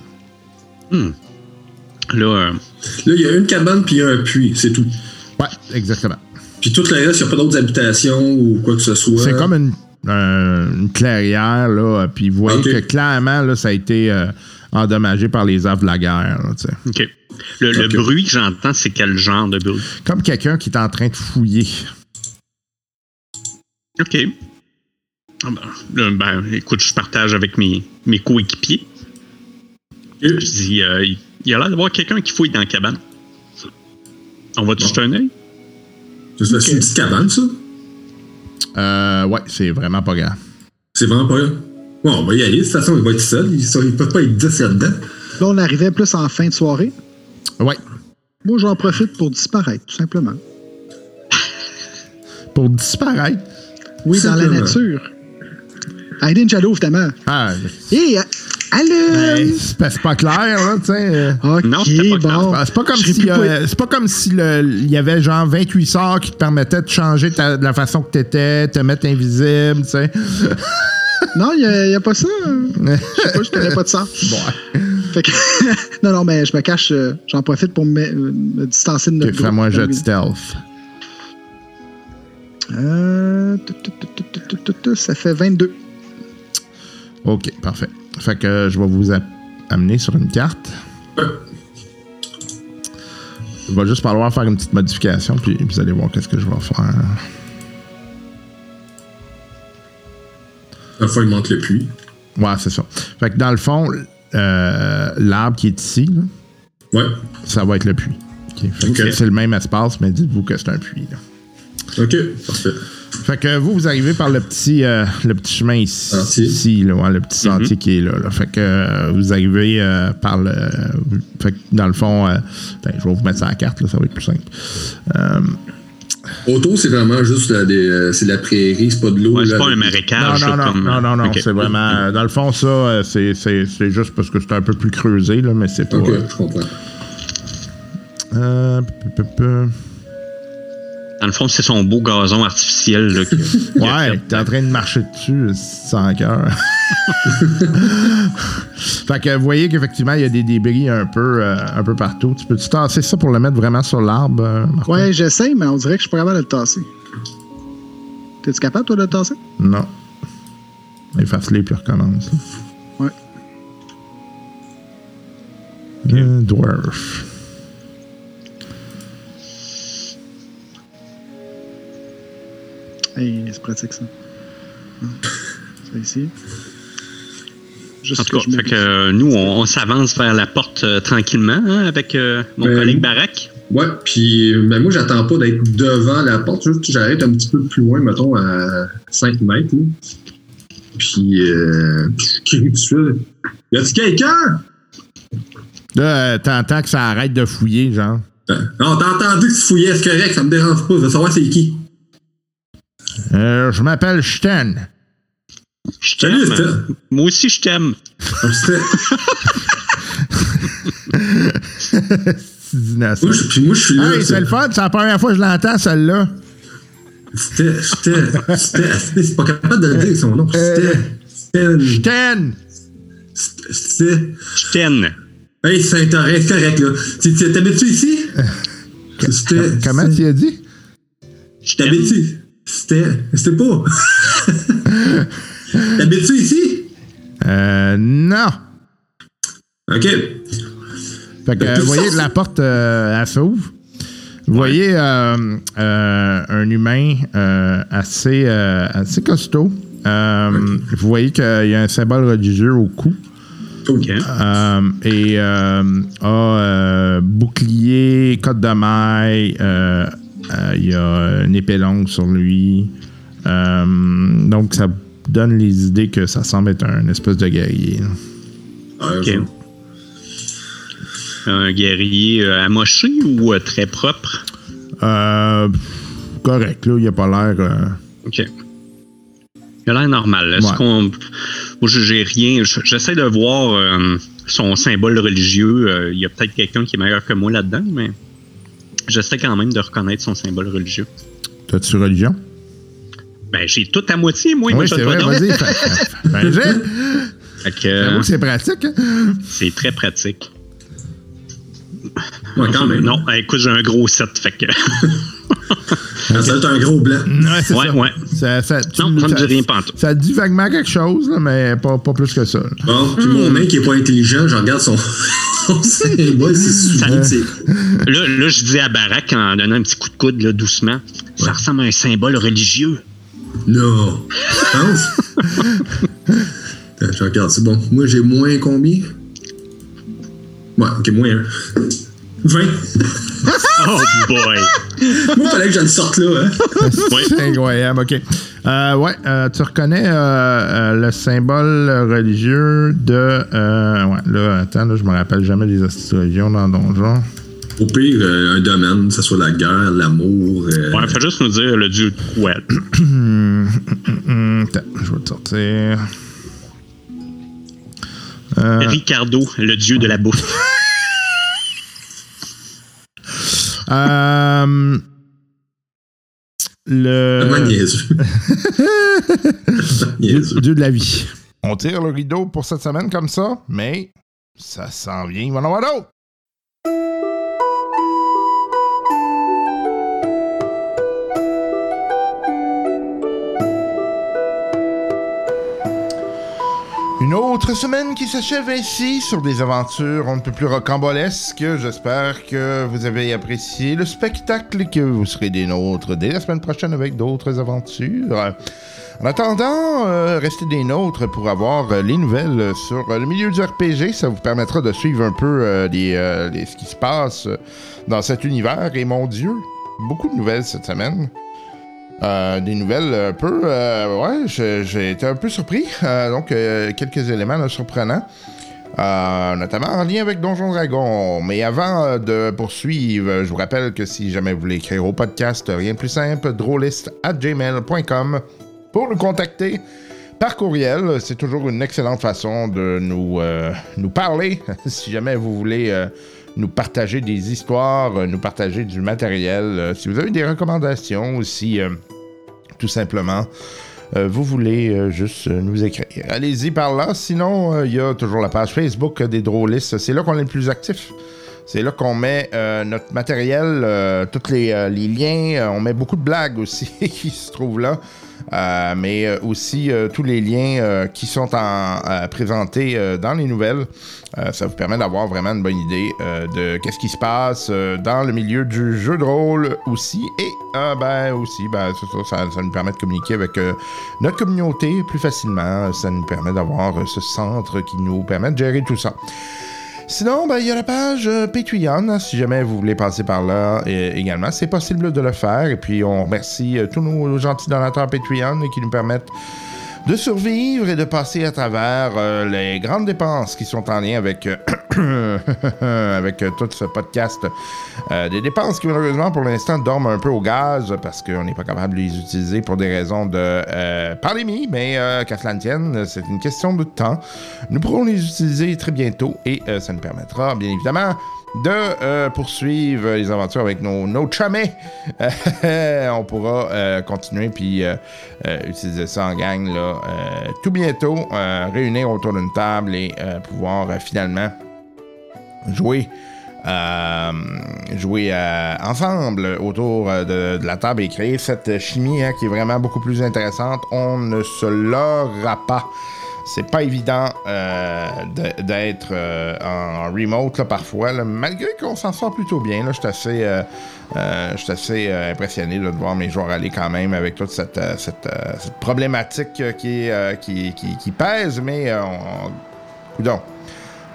Speaker 5: Là, euh,
Speaker 3: Là, il y a une cabane puis il y a un puits, c'est tout.
Speaker 2: Ouais, exactement.
Speaker 3: Puis tout le reste, il n'y a pas d'autres habitations ou quoi que ce soit.
Speaker 2: C'est comme une, un- une clairière, là, puis vous voyez que clairement, là, ça a été euh, endommagé par les affres de la guerre. là.
Speaker 5: OK. Le, le
Speaker 3: Ok.
Speaker 5: bruit que j'entends, c'est quel genre de bruit?
Speaker 2: Comme quelqu'un qui est en train de fouiller.
Speaker 5: OK. Ah ben, là, ben, écoute, je partage avec mes, mes coéquipiers. Je dis, euh, il y a l'air d'avoir quelqu'un qui fouille dans la cabane. On va te
Speaker 3: Bon.
Speaker 5: jeter un œil?
Speaker 3: C'est une petite cabane, ça?
Speaker 2: Euh, ouais, c'est vraiment pas grave.
Speaker 3: C'est vraiment pas là. Bon, on va y aller. De toute façon, il va être seul. Ils ne peuvent pas être 10 là-dedans.
Speaker 4: Là, on arrivait plus en fin de soirée.
Speaker 2: Ouais,
Speaker 4: Moi, j'en profite pour disparaître, tout simplement.
Speaker 2: pour disparaître?
Speaker 4: Oui, dans la nature. Aiden Jalo, évidemment.
Speaker 2: Ah,
Speaker 4: Hé, allô!
Speaker 2: ben, c'est pas- c'est pas clair, là, tu sais. euh.
Speaker 4: Ok,
Speaker 5: Non, c'était pas
Speaker 4: bon.
Speaker 2: C'est pas comme
Speaker 4: Je serais
Speaker 2: si
Speaker 4: plus
Speaker 2: euh, c'est pas comme si il y avait genre 28 sorts qui te permettaient de changer ta- de la façon que t'étais, te mettre invisible, tu sais.
Speaker 4: Non, il n'y a, pas ça. Je sais pas, je connais pas de ça.
Speaker 2: Bon,
Speaker 4: Fait que- non, non, mais je me cache, euh, j'en profite pour me, me distancer de notre
Speaker 2: ok, fais-moi un jet de stealth.
Speaker 4: Euh, ça fait 22.
Speaker 2: Ok, parfait. Fait que je vais vous amener sur une carte. Il va juste falloir faire une petite modification, puis vous allez voir qu'est-ce que je vais faire.
Speaker 3: La fois, il manque le puits.
Speaker 2: Ouais, c'est ça. Fait que dans le fond, euh, l'arbre qui est ici, là,
Speaker 3: Ouais.
Speaker 2: ça va être le puits. C'est- le même espace, mais dites-vous que c'est un puits. là.
Speaker 3: OK. Parfait.
Speaker 2: Fait que vous, vous arrivez par le petit, euh, le petit chemin ici, là, ouais, le petit sentier qui est là, là. Fait que euh, vous arrivez euh, par le. Fait que dans le fond, euh, attends, je vais vous mettre ça à la carte, là, ça va être plus simple. Euh,
Speaker 3: Auto, c'est vraiment juste la, des, euh, c'est de la prairie, c'est pas de l'eau.
Speaker 5: Ouais, c'est pas un marécage.
Speaker 2: non, non,
Speaker 5: comme-
Speaker 2: non, non, non, c'est vraiment. euh, Dans le fond, ça, euh, c'est, c'est, c'est juste parce que c'est un peu plus creusé, là, mais c'est pas.
Speaker 3: Ok, je comprends.
Speaker 2: Euh, peu, peu, peu.
Speaker 5: Dans le fond, c'est son beau gazon artificiel. Là, que-
Speaker 2: Ouais, t'es en train de marcher dessus sans cœur. fait que vous voyez qu'effectivement, il y a des débris un peu, euh, un peu partout. Tu peux-tu tasser ça pour le mettre vraiment sur l'arbre, euh, Martin?
Speaker 4: Ouais, j'essaie, mais on dirait que je suis pas capable de le tasser. T'es-tu capable, toi, de le tasser?
Speaker 2: Non. Efface-les puis recommence.
Speaker 4: Ouais.
Speaker 2: Euh, dwarf.
Speaker 4: Hey, c'est pratique, ça. Ah, Ça ici. Juste
Speaker 5: En tout
Speaker 4: que
Speaker 5: cas,
Speaker 4: je
Speaker 5: fait que, euh, nous, on, on s'avance vers la porte euh, tranquillement hein, avec euh, mon
Speaker 3: Ben,
Speaker 5: collègue. Barak.
Speaker 3: Ouais, puis ben, moi, j'attends pas d'être devant la porte. Juste que j'arrête un petit peu plus loin, mettons, à 5 mètres. là. Puis, euh, puis je crie tout de suite. Y a-tu quelqu'un?
Speaker 2: Là, euh, t'entends que ça arrête de fouiller, genre.
Speaker 3: Ben, Non, t'as entendu que tu fouillais, c'est correct, ça me dérange pas. Je veux savoir c'est qui.
Speaker 2: Euh, je m'appelle Sten.
Speaker 5: Je
Speaker 3: Salut,
Speaker 5: t'aime.
Speaker 3: Steph.
Speaker 5: Moi aussi, je t'aime.
Speaker 2: Innocent.
Speaker 3: Moi, je- Puis moi, je suis là.
Speaker 2: Hey, c'est le fun, c'est la première fois que je l'entends, celle-là.
Speaker 3: C'était. C'est pas capable de le dire son nom. C'était.
Speaker 2: Sten!
Speaker 5: Je t'aime.
Speaker 3: Hey, Saint-Aurin, c'est correct, là. Tu- tu- T'habites-tu ici?
Speaker 2: Comment tu as dit?
Speaker 5: Je.
Speaker 3: T'habites-tu? C'était. C'était pas. T'habites-tu ici?
Speaker 2: Euh, non.
Speaker 3: Ok.
Speaker 2: Fait que, vous voyez,
Speaker 3: façon-
Speaker 2: la porte, euh, elle s'ouvre. Vous voyez euh, euh, un humain assez, assez costaud. Vous voyez qu'il y a un symbole religieux au cou.
Speaker 5: Ok.
Speaker 2: Euh, et a bouclier, côte de maille, il y a une épée longue sur lui. Euh, donc, ça donne les idées que ça semble être un espèce de guerrier. là.
Speaker 5: Ok. Un guerrier euh, amoché ou euh, très propre?
Speaker 2: Euh, correct, là, il a pas l'air. euh,
Speaker 5: OK. Il a l'air normal. Est-ce
Speaker 2: Ouais.
Speaker 5: qu'on. Moi, j'ai rien. je- J'essaie de voir euh, son symbole religieux. Euh, Il y a peut-être quelqu'un qui est meilleur que moi là-dedans, mais j'essaie quand même de reconnaître son symbole religieux.
Speaker 2: T'as-tu religion?
Speaker 5: Ben, j'ai tout à moitié, moi.
Speaker 2: oui,
Speaker 5: je
Speaker 2: c'est
Speaker 5: le
Speaker 2: vrai, vas-y.
Speaker 5: Fait que, euh,
Speaker 2: J'avoue que c'est pratique. hein?
Speaker 5: c'est très pratique.
Speaker 3: Ouais, quand même.
Speaker 5: Non, ben, écoute, j'ai un gros set. Fait que.
Speaker 3: Ça va être un gros blanc.
Speaker 6: Ouais, c'est
Speaker 5: Ouais,
Speaker 6: ça.
Speaker 5: ouais.
Speaker 6: Ça, ça, tu-
Speaker 5: Non, ça me dit rien pantoute.
Speaker 6: Ça dit vaguement quelque chose, là, mais pas, pas plus que ça.
Speaker 3: Bon, puis mon mec qui est pas intelligent, je regarde son, symbole, c'est.
Speaker 5: Là, là, je dis à Barack en donnant un petit coup de coude là, doucement. Ça ressemble à un symbole religieux.
Speaker 3: Non. Penses? Attends, je regarde, c'est bon. Moi, j'ai moins combien? Ouais, ok, moins un. 20.
Speaker 5: Oh boy!
Speaker 3: Moi, fallait que je le sorte là, hein.
Speaker 5: Oui.
Speaker 6: C'est incroyable, ok. Euh, ouais, euh, tu reconnais euh, euh, le symbole religieux de. euh, ouais, là, attends, là, je me rappelle jamais des astrologions dans Donjon.
Speaker 3: Au pire, euh, un domaine, que ce soit la guerre, l'amour. euh,
Speaker 5: Ouais, faut juste nous dire le dieu de quoi.
Speaker 6: Hum, attends, je vais te sortir. Euh,
Speaker 5: Ricardo, le dieu de la bouffe.
Speaker 6: euh, le dieu, dieu de la vie.
Speaker 2: On tire le rideau pour cette semaine comme ça, mais ça s'en vient. Il va en avoir d'autres. Une autre semaine qui s'achève ainsi sur des aventures un peu plus rocambolesques. J'espère que vous avez apprécié le spectacle et que vous serez des nôtres dès la semaine prochaine avec d'autres aventures. En attendant, euh, restez des nôtres pour avoir euh, les nouvelles sur le milieu du RPG. Ça vous permettra de suivre un peu euh, ce qui se passe dans cet univers. Et mon Dieu, beaucoup de nouvelles cette semaine. Euh, des nouvelles un peu... euh, ouais, j'ai été un peu surpris. Euh, donc, quelques éléments surprenants. Notamment en lien avec Donjon Dragon. Mais avant de poursuivre, je vous rappelle que si jamais vous voulez écrire au podcast, rien de plus simple, drôliste at gmail.com pour nous contacter par courriel. C'est toujours une excellente façon de nous, nous parler. si jamais vous voulez nous partager des histoires, nous partager du matériel, si vous avez des recommandations aussi, tout simplement. euh, vous voulez euh, juste euh, nous écrire. Allez-y par là. Sinon, il y a toujours la page Facebook des drôlistes. C'est là qu'on est le plus actif. C'est là qu'on met notre matériel, tous les, les liens. On met beaucoup de blagues aussi qui se trouvent là. Euh, mais euh, aussi euh, tous les liens qui sont en, présentés dans les nouvelles. Ça vous permet d'avoir vraiment une bonne idée de qu'est-ce qui se passe dans le milieu du jeu de rôle aussi. Et euh, ben aussi, ben, ça, nous permet de communiquer avec notre communauté plus facilement. Ça nous permet d'avoir ce centre qui nous permet de gérer tout ça. Sinon, ben, il y a la page euh, Patreon, hein, si jamais vous voulez passer par là également. C'est possible de le faire. Et puis, on remercie euh, tous nos gentils donateurs Patreon qui nous permettent de survivre et de passer à travers euh, les grandes dépenses qui sont en lien avec, euh, avec euh, tout ce podcast. Des dépenses qui, malheureusement, pour l'instant, dorment un peu au gaz parce qu'on n'est pas capable de les utiliser pour des raisons de pandémie. Mais qu'à cela ne tienne, c'est une question de temps. Nous pourrons les utiliser très bientôt et ça nous permettra, bien évidemment, de euh, poursuivre les aventures avec nos, nos chumets. on pourra euh, continuer puis euh, euh, utiliser ça en gang euh, tout bientôt, euh, réunir autour d'une table et euh, pouvoir euh, finalement jouer. euh, euh, ensemble autour euh, de, la table et créer cette chimie hein, qui est vraiment beaucoup plus intéressante. On ne se l'aura pas. C'est pas évident euh, d'être euh, en remote là, parfois, là, malgré qu'on s'en sort plutôt bien. là. Je suis assez, euh, euh, assez euh, impressionné de voir mes joueurs aller quand même avec toute cette, euh, cette, cette problématique qui, qui, qui- qui pèse, mais on,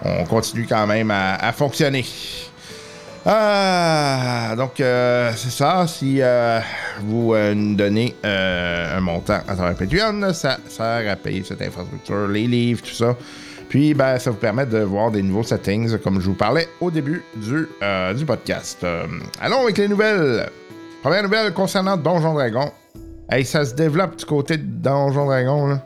Speaker 2: on continue quand même à, à fonctionner. Ah, donc euh, c'est ça. Si euh, vous euh, nous donnez un montant à travers Patreon, ça sert à payer cette infrastructure, les livres, tout ça. Puis, ben, ça vous permet de voir des nouveaux settings, comme je vous parlais au début du, du podcast. Allons avec les nouvelles. Première nouvelle concernant Donjon Dragon. Hey, ça se développe du côté de Donjon Dragon.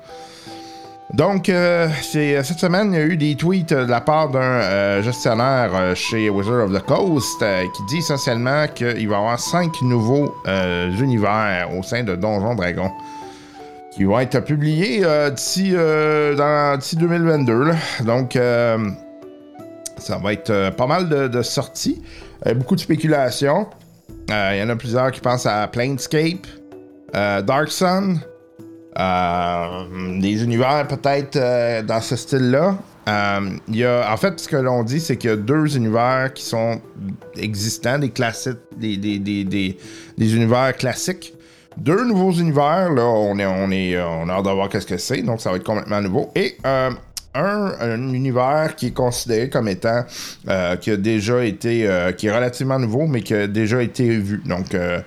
Speaker 2: Donc, euh, c'est, cette semaine, il y a eu des tweets euh, de la part d'un euh, gestionnaire euh, chez Wizard of the Coast euh, qui dit essentiellement qu'il va y avoir cinq nouveaux euh, univers au sein de Donjon Dragon qui vont être publiés euh, d'ici, euh, dans- d'ici 2022. là. Donc, euh, ça va être euh, pas mal de, sorties, euh, beaucoup de spéculation. Euh, Il y en a plusieurs qui pensent à Planescape, euh, Dark Sun, euh, des univers peut-être euh, dans ce style-là. Euh, y a, en fait, ce que l'on dit, c'est qu'il y a deux univers qui sont existants, des classiques, des, des, des, des, univers classiques. Deux nouveaux univers, là, on est, on est, euh, on a hâte de voir qu'est-ce que c'est, donc ça va être complètement nouveau. Et euh, un, un univers qui est considéré comme étant, euh, qui a déjà été, euh, qui est relativement nouveau, mais qui a déjà été vu. Donc, euh,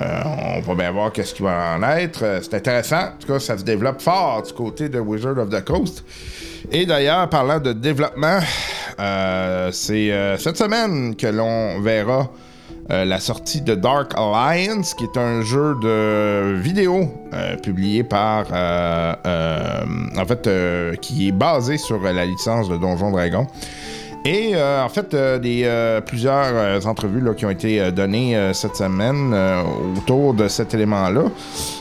Speaker 2: euh, on va bien voir qu'est-ce qui va en être. Euh, C'est intéressant. En tout cas, ça se développe fort du côté de Wizard of the Coast. Et d'ailleurs, parlant de développement, euh, c'est cette semaine que l'on verra euh, la sortie de Dark Alliance, qui est un jeu de vidéo euh, publié par, euh, en fait, qui est basé sur la licence de Donjon Dragon. Et en fait, des, plusieurs entrevues là, qui ont été données cette semaine autour de cet élément-là.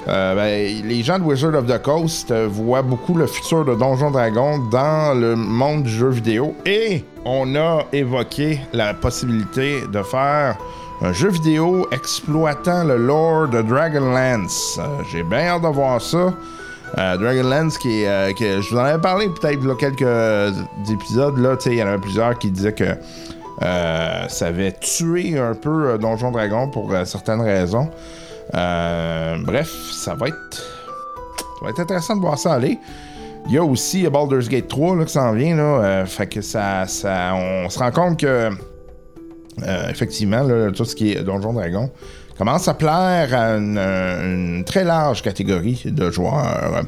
Speaker 2: Ben, les gens de Wizard of the Coast voient beaucoup le futur de Donjon Dragon dans le monde du jeu vidéo. Et on a évoqué la possibilité de faire un jeu vidéo exploitant le lore de Dragonlance. Euh, J'ai bien hâte de voir ça. Euh, Dragonlance, qui euh, je vous en avais parlé peut-être quelques épisodes, là, il y en avait plusieurs qui disaient que euh, ça avait tué un peu euh, Donjon Dragon pour euh, certaines raisons. Bref, ça va être. Ça va être intéressant de voir ça aller. Il y a aussi Baldur's Gate 3 là, qui s'en vient, là. fait que ça, ça. On se rend compte que. Euh, effectivement, tout ce qui est Donjon Dragon commence à plaire à une, une très large catégorie de joueurs.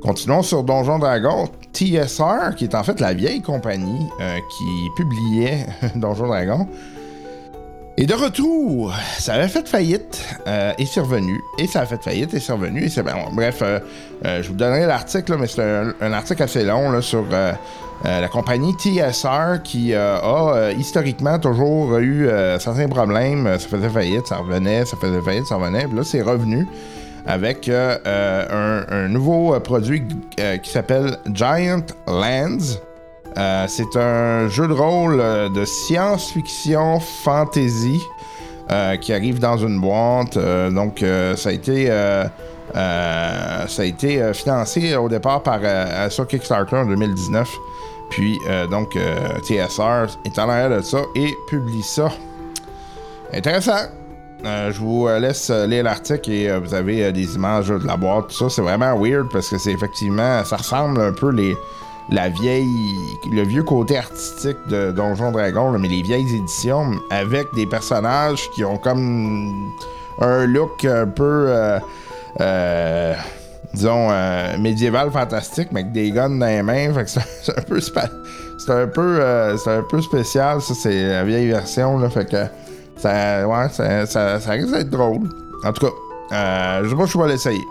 Speaker 2: Continuons sur Donjon Dragon. TSR, qui est en fait la vieille compagnie euh, qui publiait Donjon Dragon, est de retour. Ça avait fait faillite euh, et c'est revenu. Et ça a fait faillite et c'est revenu. Et bon, bref, euh, euh, je vous donnerai l'article, mais c'est un, article assez long sur euh, euh, la compagnie TSR qui euh, a euh, historiquement toujours eu euh, certains problèmes. Euh, Ça faisait faillite, ça revenait, ça faisait faillite, ça revenait. Puis là, c'est revenu avec euh, euh, un, nouveau euh, produit euh, qui s'appelle Giant Lands. Euh, c'est un jeu de rôle euh, de science-fiction fantasy euh, qui arrive dans une boîte. Donc, ça a été, ça a été financé au départ par, sur Kickstarter en 2019. Puis, donc, TSR est en arrière de ça et publie ça. Intéressant. Je vous laisse lire l'article et vous avez des images de la boîte, ça. C'est vraiment weird parce que c'est effectivement, ça ressemble un peu les, la vieille, le vieux côté artistique de Donjon Dragon, mais les vieilles éditions avec des personnages qui ont comme un look un peu, euh, euh, disons, euh, médiéval fantastique, mais avec des guns dans les mains. Fait que c'est un peu, c'est un peu, euh, c'est un peu spécial. Ça, c'est la vieille version, là. Fait que ça, ouais, ça, ça, risque d'être drôle. En tout cas, je sais pas je vais l'essayer.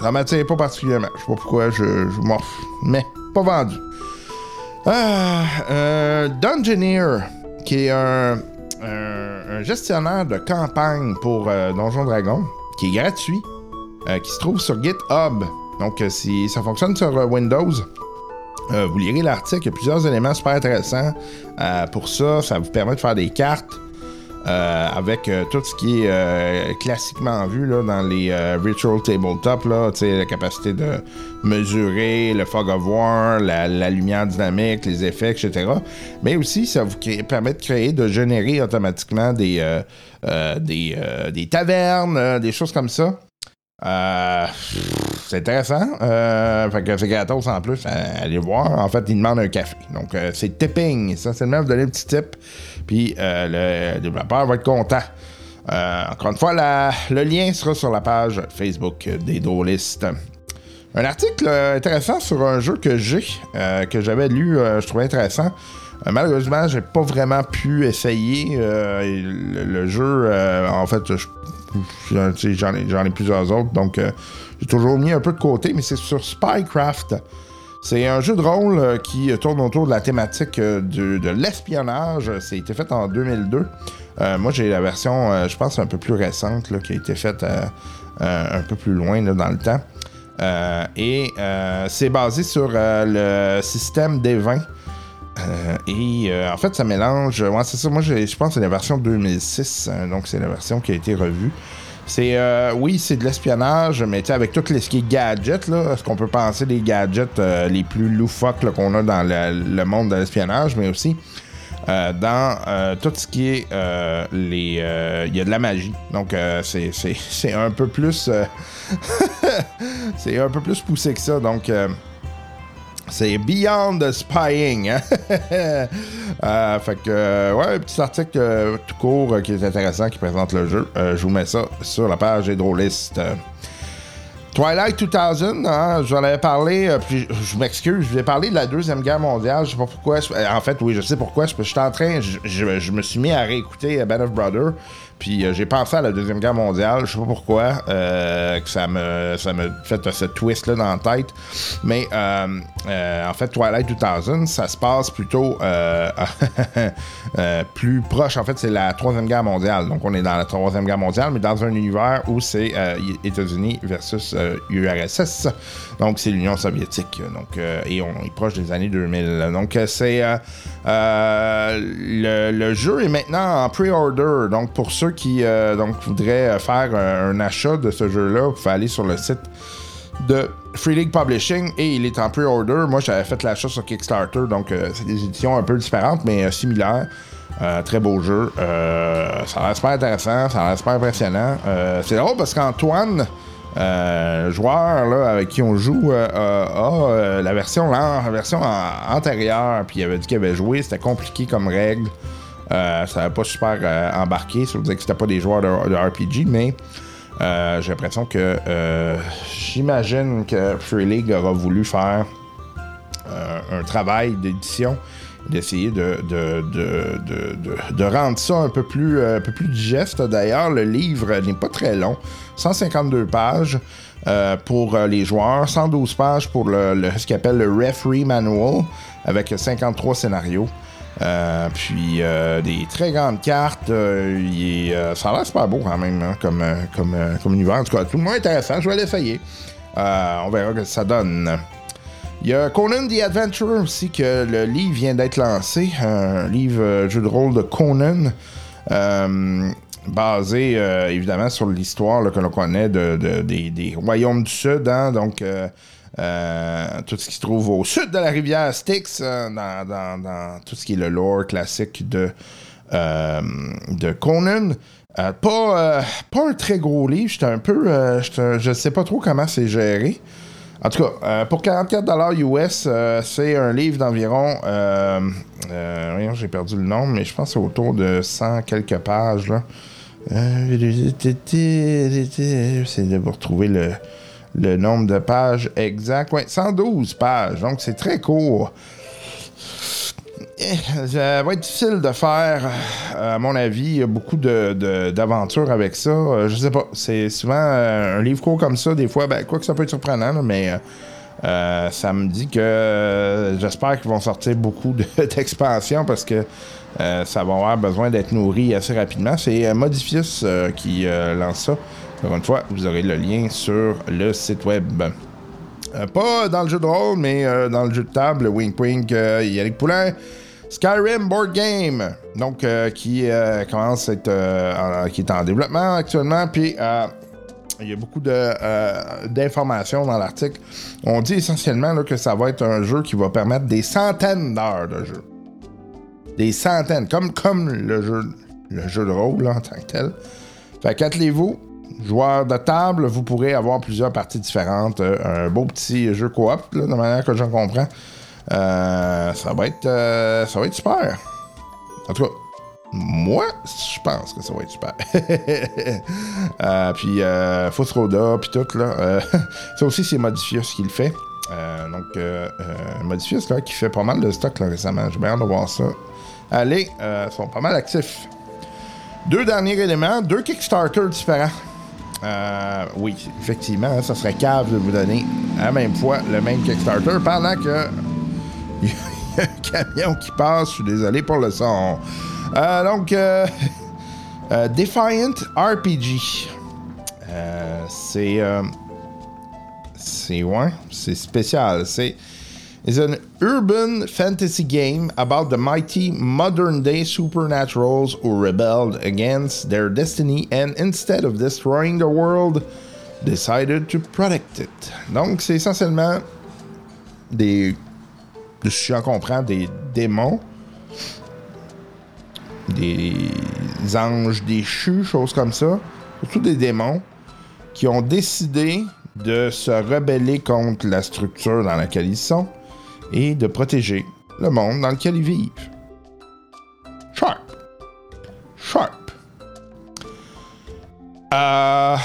Speaker 2: Ça m'attire pas particulièrement. Je sais pas pourquoi je, je m'offre. Mais pas vendu. Ah, euh, Dungeoneer, qui est un, un- gestionnaire de campagne pour euh, Donjon Dragon, qui est gratuit, euh, qui se trouve sur GitHub. Donc, euh, si ça fonctionne sur euh, Windows, euh, vous lirez l'article. Il y a plusieurs éléments super intéressants. Euh, pour ça, ça vous permet de faire des cartes. Euh, avec euh, tout ce qui est euh, classiquement vu là, dans les virtual tabletop, là, la capacité de mesurer le fog of war, la, lumière dynamique, les effets, etc. Mais aussi, ça vous permet de créer, de générer automatiquement des, des, tavernes, des choses comme ça. C'est intéressant. Euh, fait que c'est gratos en plus. Allez voir. En fait, il demande un café. Donc, c'est tipping. Essentiellement, vous donnez un petit tip. Puis, euh, le développeur va être content. Euh, encore une fois, le lien sera sur la page Facebook des Duelistes. Un article euh, intéressant sur un jeu que j'ai, que j'avais lu, je trouvais intéressant. Malheureusement, j'ai pas vraiment pu essayer le, jeu. en fait, j'en ai, plusieurs autres, donc j'ai toujours mis un peu de côté, mais c'est sur Spycraft. C'est un jeu de rôle euh, qui tourne autour de la thématique euh, de l'espionnage. Ça a été fait en 2002. Euh, moi, j'ai la version, euh, je pense, un peu plus récente, qui a été faite euh, euh, un peu plus loin dans le temps. Euh, et euh, c'est basé sur euh, le système des 20 Euh, et euh, en fait, ça mélange. Ouais, c'est ça. Moi, je pense que c'est la version 2006. euh, donc, c'est la version qui a été revue. C'est. euh, oui, c'est de l'espionnage, mais avec tout ce qui est gadgets, là, ce qu'on peut penser des gadgets euh, les plus loufoques qu'on a dans le, monde de l'espionnage, mais aussi. euh, dans euh, tout ce qui est les. Il y a de la magie. Donc, c'est- un peu plus. c'est un peu plus poussé que ça. Donc. C'est Beyond Spying. hein? Euh, fait que, euh, ouais, un petit article euh, tout court qui est intéressant qui présente le jeu. Je vous mets ça sur la page Hydrolist. Twilight 2000, hein, j'en avais parlé, puis je, m'excuse, je vous ai parlé de la Deuxième Guerre mondiale, je sais pas pourquoi. en fait, oui, je sais pourquoi. Je, suis en train, je, me suis mis à réécouter Band of Brothers, puis euh, j'ai pensé à la Deuxième Guerre mondiale, je sais pas pourquoi, euh, que ça me, ça me fait ce twist-là dans la tête. Mais euh, en fait, Twilight 2000, ça se passe plutôt plus proche. En fait, c'est la Troisième Guerre mondiale. Donc, on est dans la Troisième Guerre mondiale, mais dans un univers où c'est États-Unis versus URSS. Donc, c'est l'Union soviétique. Donc, et on est proche des années 2000. Donc, c'est le, le jeu est maintenant en pre-order. Donc, pour ceux qui euh, donc, voudraient faire un, un achat de ce jeu-là, vous pouvez aller sur le site de Free League Publishing et il est en pre-order. Moi, j'avais fait l'achat sur Kickstarter, donc euh, c'est des éditions un peu différentes, mais euh, similaires. Euh, très beau jeu. Euh, ça l'air super intéressant, ça l'air super impressionnant. Euh, c'est drôle parce qu'Antoine, euh, joueur là, avec qui on joue, euh, euh, a euh, la version, la version antérieure, puis il avait dit qu'il avait joué, c'était compliqué comme règle. Euh, ça n'avait pas super euh, embarqué, ça veut dire que c'était pas des joueurs de, RPG, mais euh, j'ai l'impression que j'imagine que Free League aura voulu faire un travail d'édition, d'essayer de, rendre ça un peu plus, digeste. D'ailleurs, le livre n'est pas très long, 152 pages. pour les joueurs, 112 pages pour ce qu'on appelle le Referee Manual, avec 53 scénarios. Euh, puis euh, des très grandes cartes. euh, euh, ça a l'air super beau quand même hein, comme, comme, comme univers. En tout cas, tout le intéressant. Je vais l'essayer. On verra ce que ça donne. Il y a Conan the Adventurer aussi, que le livre vient d'être lancé. Un livre jeu de rôle de Conan. basé évidemment sur l'histoire que l'on connaît de, de- des, royaumes du Sud. hein. donc, tout ce qui se trouve au sud de la rivière Styx, euh, dans, tout ce qui est le lore classique de, euh, de Conan. Euh, pas, euh, pas un très gros livre. J'étais un peu. euh, je sais pas trop comment c'est géré. En tout cas, euh, pour 44$ US, euh, c'est un livre d'environ. Euh, euh, j'ai perdu le nom, mais je pense que c'est autour de 100 quelques pages. Là. Euh, J'essaie de vous retrouver le, le nombre de pages exact. Ouais, 112 pages, donc c'est très court. Eh, Ça va être difficile de faire, euh, à mon avis, beaucoup d'aventures avec ça. Euh, je sais pas, c'est souvent euh, un livre court comme ça, des fois, ben, quoi que ça peut être surprenant, mais ça me dit que j'espère qu'ils vont sortir beaucoup de- d'expansions parce que ça va avoir besoin d'être nourri assez rapidement. C'est Modifius qui lance ça. Encore une fois, vous aurez le lien sur le site web. Euh, pas dans le jeu de rôle, mais euh, dans le jeu de table, Wink Wink, euh, Yannick Poulain. Skyrim Board Game, donc euh, qui euh, commence à être, euh, en- qui est en développement actuellement, puis euh, il y a beaucoup euh, d'informations dans l'article. On dit essentiellement que ça va être un jeu qui va permettre des centaines d'heures de jeu. Des centaines, comme, comme le, jeu, le jeu de rôle en tant que tel. Fait qu'attelez-vous, joueurs de table, vous pourrez avoir plusieurs parties différentes. euh, un beau petit jeu coop, de manière que j'en comprends. Euh, ça va être euh, ça va être super. En tout cas, moi, je pense que ça va être super. Puis euh, Fusroda, puis tout, là. ça aussi, c'est Modifius qui le fait. Donc, Modifius, là, qui fait pas mal de stock là, récemment. J'ai bien hâte de voir ça. Allez, ils sont pas mal actifs. Deux derniers éléments, deux Kickstarter différents. Euh, oui, effectivement, ça serait cave de vous donner à même fois le même Kickstarter pendant que il y a un camion qui passe. Je suis désolé pour le son. Euh, donc, euh, Defiant RPG. C'est. c'est. Ouais, c'est spécial. C'est. Is an urban fantasy game about the mighty modern day supernaturals who rebelled against their destiny and instead of destroying the world, decided to protect it. Donc, c'est essentiellement des. de ce que des démons, des anges déchus, choses comme ça. Surtout des démons qui ont décidé de se rebeller contre la structure dans laquelle ils sont et de protéger le monde dans lequel ils vivent. Sharp. Sharp. Euh,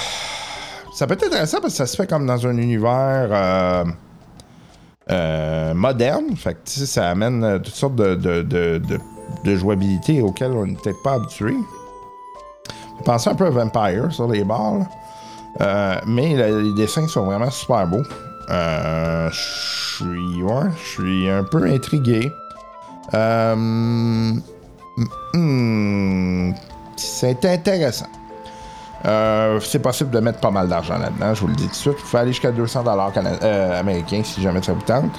Speaker 2: ça peut être intéressant parce que ça se fait comme dans un univers euh, euh, moderne. Fait que, ça amène toutes sortes de, de, jouabilité auxquelles on n'est peut-être pas habitué. Pensez un peu à Vampire sur les. Euh, mais le- les dessins sont vraiment super beaux. Suis je suis un peu intrigué. Euh, hmm, c'est intéressant. Euh, c'est possible de mettre pas mal d'argent là-dedans, je vous le dis tout de suite. Vous pouvez aller jusqu'à 200 dollars américains si jamais ça vous tente.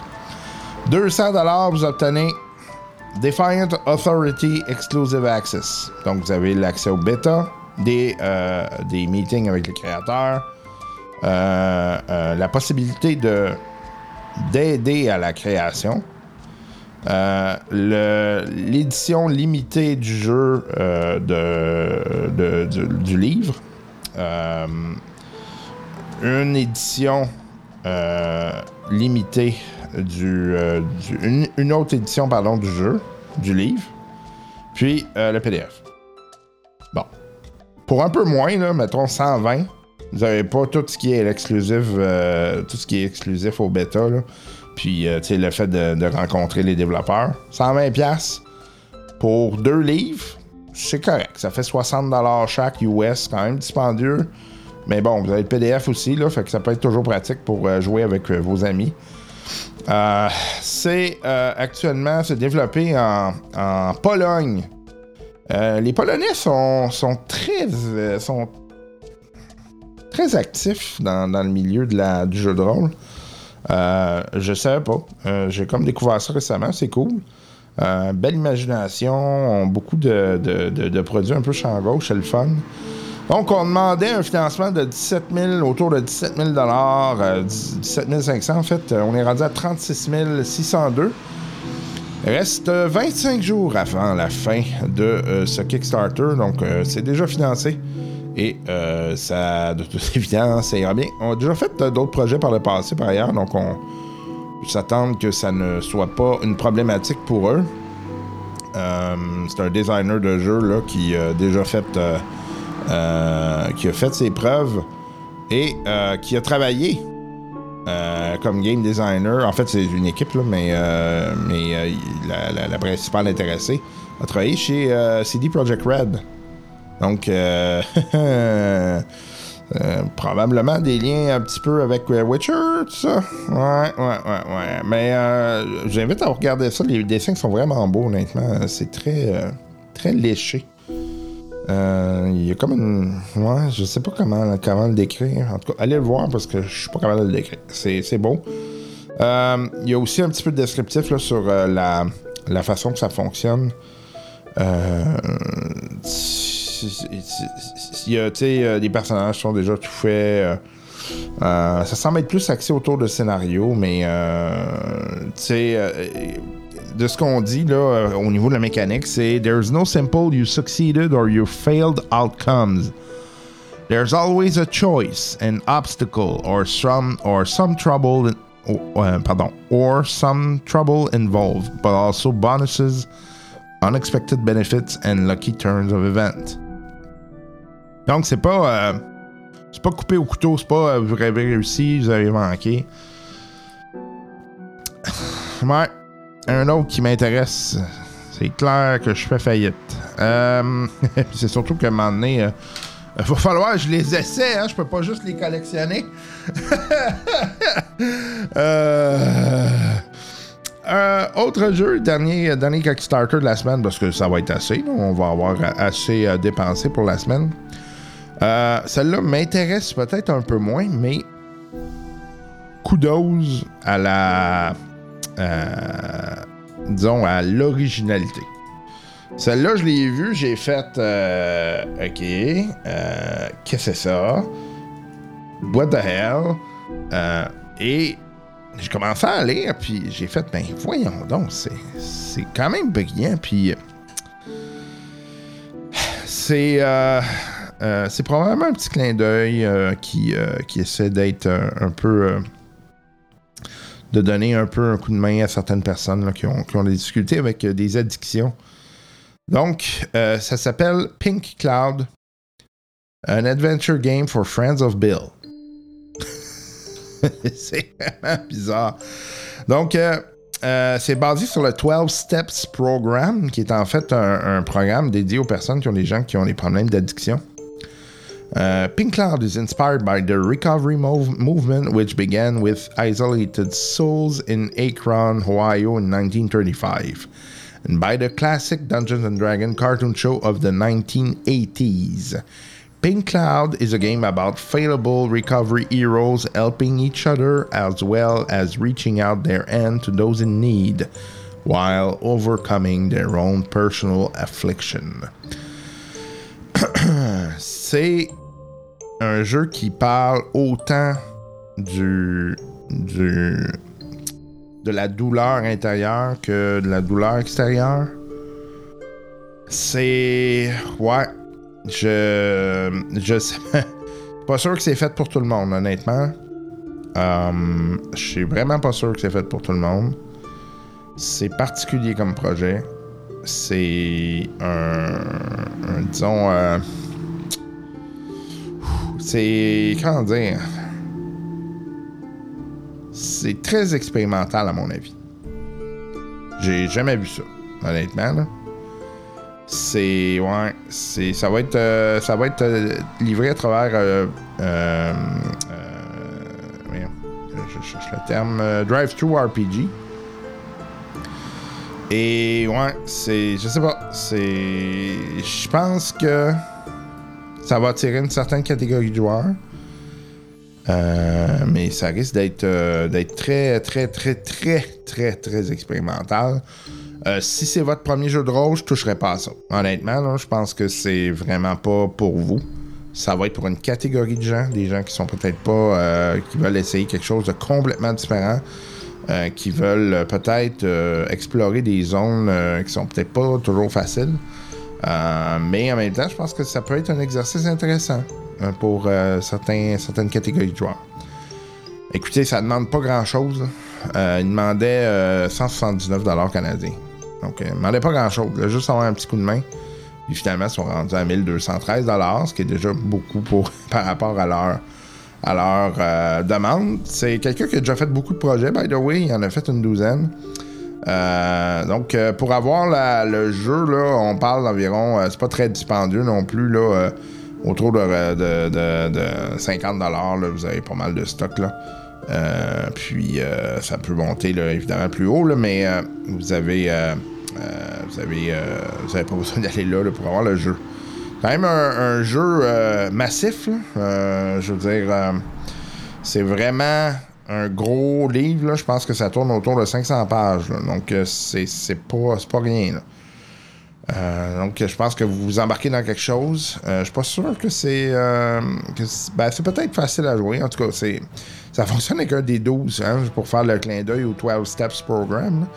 Speaker 2: 200 dollars, vous obtenez Defiant Authority Exclusive Access. Donc, vous avez l'accès au bêta, des, euh, des meetings avec les créateurs, euh, euh, la possibilité de d'aider à la création, euh, l'édition limitée du jeu euh, de, du, livre, euh, une édition limitée du, du- une, une autre édition pardon du jeu du livre puis le PDF bon. Pour un peu moins là mettons 120 vous avez pas tout ce qui est l'exclusif euh, tout ce qui est exclusif au bêta puis euh, tu sais le fait de, rencontrer les développeurs 120 pièces pour deux livres c'est correct ça fait 60$ chaque US quand même dispendieux mais bon, vous avez le PDF aussi, là, fait que ça peut être toujours pratique pour euh, jouer avec vos amis. C'est actuellement se développé en, en Pologne. Les Polonais sont, sont très sont très actifs dans, le milieu du jeu de rôle. Euh, je savais pas. Euh, J'ai comme découvert ça récemment, c'est cool. Euh, belle imagination, beaucoup de, produits un peu champ gauche, c'est le fun. Donc, on demandait un financement de 17 000, autour de 17 000 euh, 17 500 en fait. On est rendu à 36 602. Reste euh, 25 jours avant la fin de euh, ce Kickstarter, donc c'est déjà financé. Et euh, ça, de toute évidence, ça ira bien. On a déjà fait euh, d'autres projets par le passé, par ailleurs, donc on peut s'attendre que ça ne soit pas une problématique pour eux. Euh, c'est un designer de jeu là, qui a déjà fait qui a fait ses preuves et qui a travaillé comme game designer. En fait, c'est une équipe, là, mais, la, la- principale intéressée a travaillé chez CD Projekt Red. Donc, euh, euh, probablement des liens un petit peu avec euh, Witcher, tout ça. Ouais, ouais, ouais, ouais. Mais euh, j'invite à regarder ça. Les dessins sont vraiment beaux, honnêtement. C'est très, très léché. Il y a comme une. Ouais, je sais pas comment, comment le décrire. En tout cas, allez le voir parce que je suis pas capable de le décrire. C'est beau. Il y a aussi un petit peu de descriptif là, sur la, la façon que ça fonctionne. Sais, euh, personnages sont déjà tout faits. euh, euh, ça semble être plus axé autour de scénario, mais tu sais, de ce qu'on dit là au niveau de la mécanique, c'est There's no simple you succeeded or you failed outcomes. There's always a choice, an obstacle, or some or some trouble, pardon, or some trouble involved, but also bonuses, unexpected benefits, and lucky turns of event. Donc c'est pas euh, c'est pas coupé au couteau, c'est pas euh, vous avez réussi, vous avez manqué. Ouais. Un autre qui m'intéresse, c'est clair que je fais faillite. Euh, c'est surtout qu'à un moment donné, euh, va falloir que je les essaie, hein, je peux pas juste les collectionner. Autre jeu, dernier, dernier Kickstarter de la semaine, parce que ça va être assez, on va avoir assez dépensé pour la semaine. Euh, Celle-là m'intéresse peut-être un peu moins, mais kudos à la à- disons, à l'originalité. Celle-là, je l'ai vue, j'ai fait, euh, ok, euh, qu'est-ce que c'est ça? What the hell? Euh, et j'ai commencé à lire, puis j'ai fait, ben voyons donc, c'est, c'est quand même brillant, puis c'est, euh, c'est probablement un petit clin d'œil euh, qui, euh, qui essaie d'être un peu, de donner un peu un coup de main à certaines personnes qui, ont, des difficultés avec des addictions. Donc, ça s'appelle Pink Cloud, an adventure game for friends of Bill. c'est vraiment bizarre. Donc, c'est basé sur le 12 Steps Program, qui est en fait un, un programme dédié aux personnes qui ont des gens qui ont des problèmes d'addiction. Uh, Pink Cloud is inspired by the recovery mov- movement, which began with isolated souls in Akron, Ohio in 1935, and by the classic Dungeons and Dragons cartoon show of the 1980s. Pink Cloud is a game about failable recovery heroes helping each other as well as reaching out their hand to those in need while overcoming their own personal affliction. C'est un jeu qui parle autant du, du de la douleur intérieure que de la douleur extérieure. C'est ouais, je je sais pas sûr que c'est fait pour tout le monde honnêtement. Euh, je suis vraiment pas sûr que c'est fait pour tout le monde. C'est particulier comme projet. C'est un, disons euh, c'est. Comment dire? C'est très expérimental, à mon avis. J'ai jamais vu ça, honnêtement, là. C'est. Ouais. C'est. Ça va être. euh, ça va être euh, livré à travers. Je cherche le terme. Drive-thru RPG. Et ouais, c'est. Je sais pas. C'est. Je pense que ça va attirer une certaine catégorie de joueurs. Euh, mais ça risque d'être euh, d'être très, très, très, très, très, très expérimental. Euh, si c'est votre premier jeu de rôle, je toucherai pas à ça. Honnêtement, je pense que c'est vraiment pas pour vous. Ça va être pour une catégorie de gens, des gens qui sont peut-être pas, qui veulent essayer quelque chose de complètement différent, euh, qui veulent euh, peut-être euh, explorer des zones qui sont peut-être pas toujours faciles. Mais en même temps, je pense que ça peut être un exercice intéressant pour certaines catégories de joueurs. Écoutez, ça demande pas grand-chose. il demandait euh, 179 canadiens. Donc, il demandait pas grand-chose. Juste avoir un petit coup de main. Puis finalement, ils sont rendus à 1213 ce qui est déjà beaucoup par rapport à leur, à leur euh, demande. C'est quelqu'un qui a déjà fait beaucoup de projets, by the way. Il en a fait une douzaine. Euh, donc, euh, pour avoir le jeu, là, on parle d'environ. euh, c'est pas très dispendieux non plus, là. autour de, de, de- de 50 là, Vous avez pas mal de stock, là. Puis, ça peut monter, là, évidemment, plus haut, là, mais vous avez. vous avez, vous avez pas besoin d'aller là, là, pour avoir le jeu. Quand même un, jeu euh, massif. Euh, je veux dire, euh, c'est vraiment un gros livre. Je pense que ça tourne autour de 500 pages. Donc, c'est c'est pas, c'est pas rien. donc, je pense que vous vous embarquez dans quelque chose. Je suis pas sûr que c'est. c'est ben, c'est peut-être facile à jouer. En tout cas, c'est ça fonctionne avec un des 12 hein, pour faire le clin d'œil au 12 Steps Program.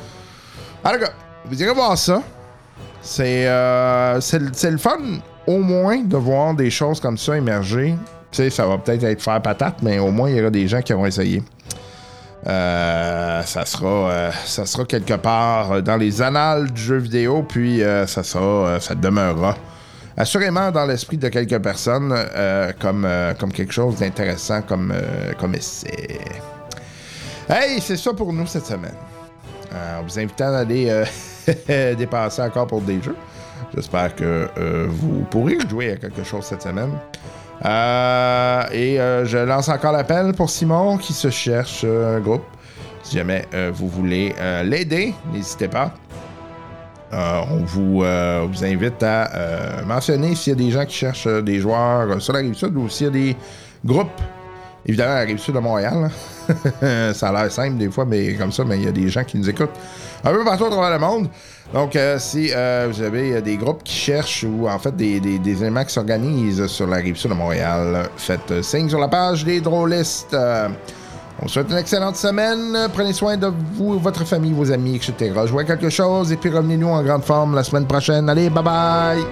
Speaker 2: En tout vous irez voir ça. C'est c'est le fun, au moins, de voir des choses comme ça émerger. Tu sais, ça va peut-être être faire patate, mais au moins, il y aura des gens qui vont essayer. Euh, ça sera euh, ça sera quelque part dans les annales du jeu vidéo, puis euh, ça sera ça demeurera assurément dans l'esprit de quelques personnes comme, quelque chose d'intéressant comme, comme essai. Hey, c'est ça pour nous cette semaine. En vous invitant à aller dépasser encore pour des jeux. J'espère que euh, vous pourrez jouer à quelque chose cette semaine. Euh, et euh, je lance encore l'appel pour Simon qui se cherche un groupe. Si jamais vous voulez l'aider, n'hésitez pas. On vous, invite à mentionner s'il y a des gens qui cherchent des joueurs sur la rive sud ou s'il y a des groupes évidemment, la rive sud de Montréal. ça a l'air simple des fois, mais comme ça, mais il y a des gens qui nous écoutent un peu partout à travers le monde. Donc, euh, si euh, vous avez euh, des groupes qui cherchent ou en fait des, des, qui s'organisent sur la rive sud de Montréal, faites signe sur la page des drôlistes. On vous souhaite une excellente semaine. Prenez soin de vous, votre famille, vos amis, etc. Jouez quelque chose et puis revenez-nous en grande forme la semaine prochaine. Allez, bye bye!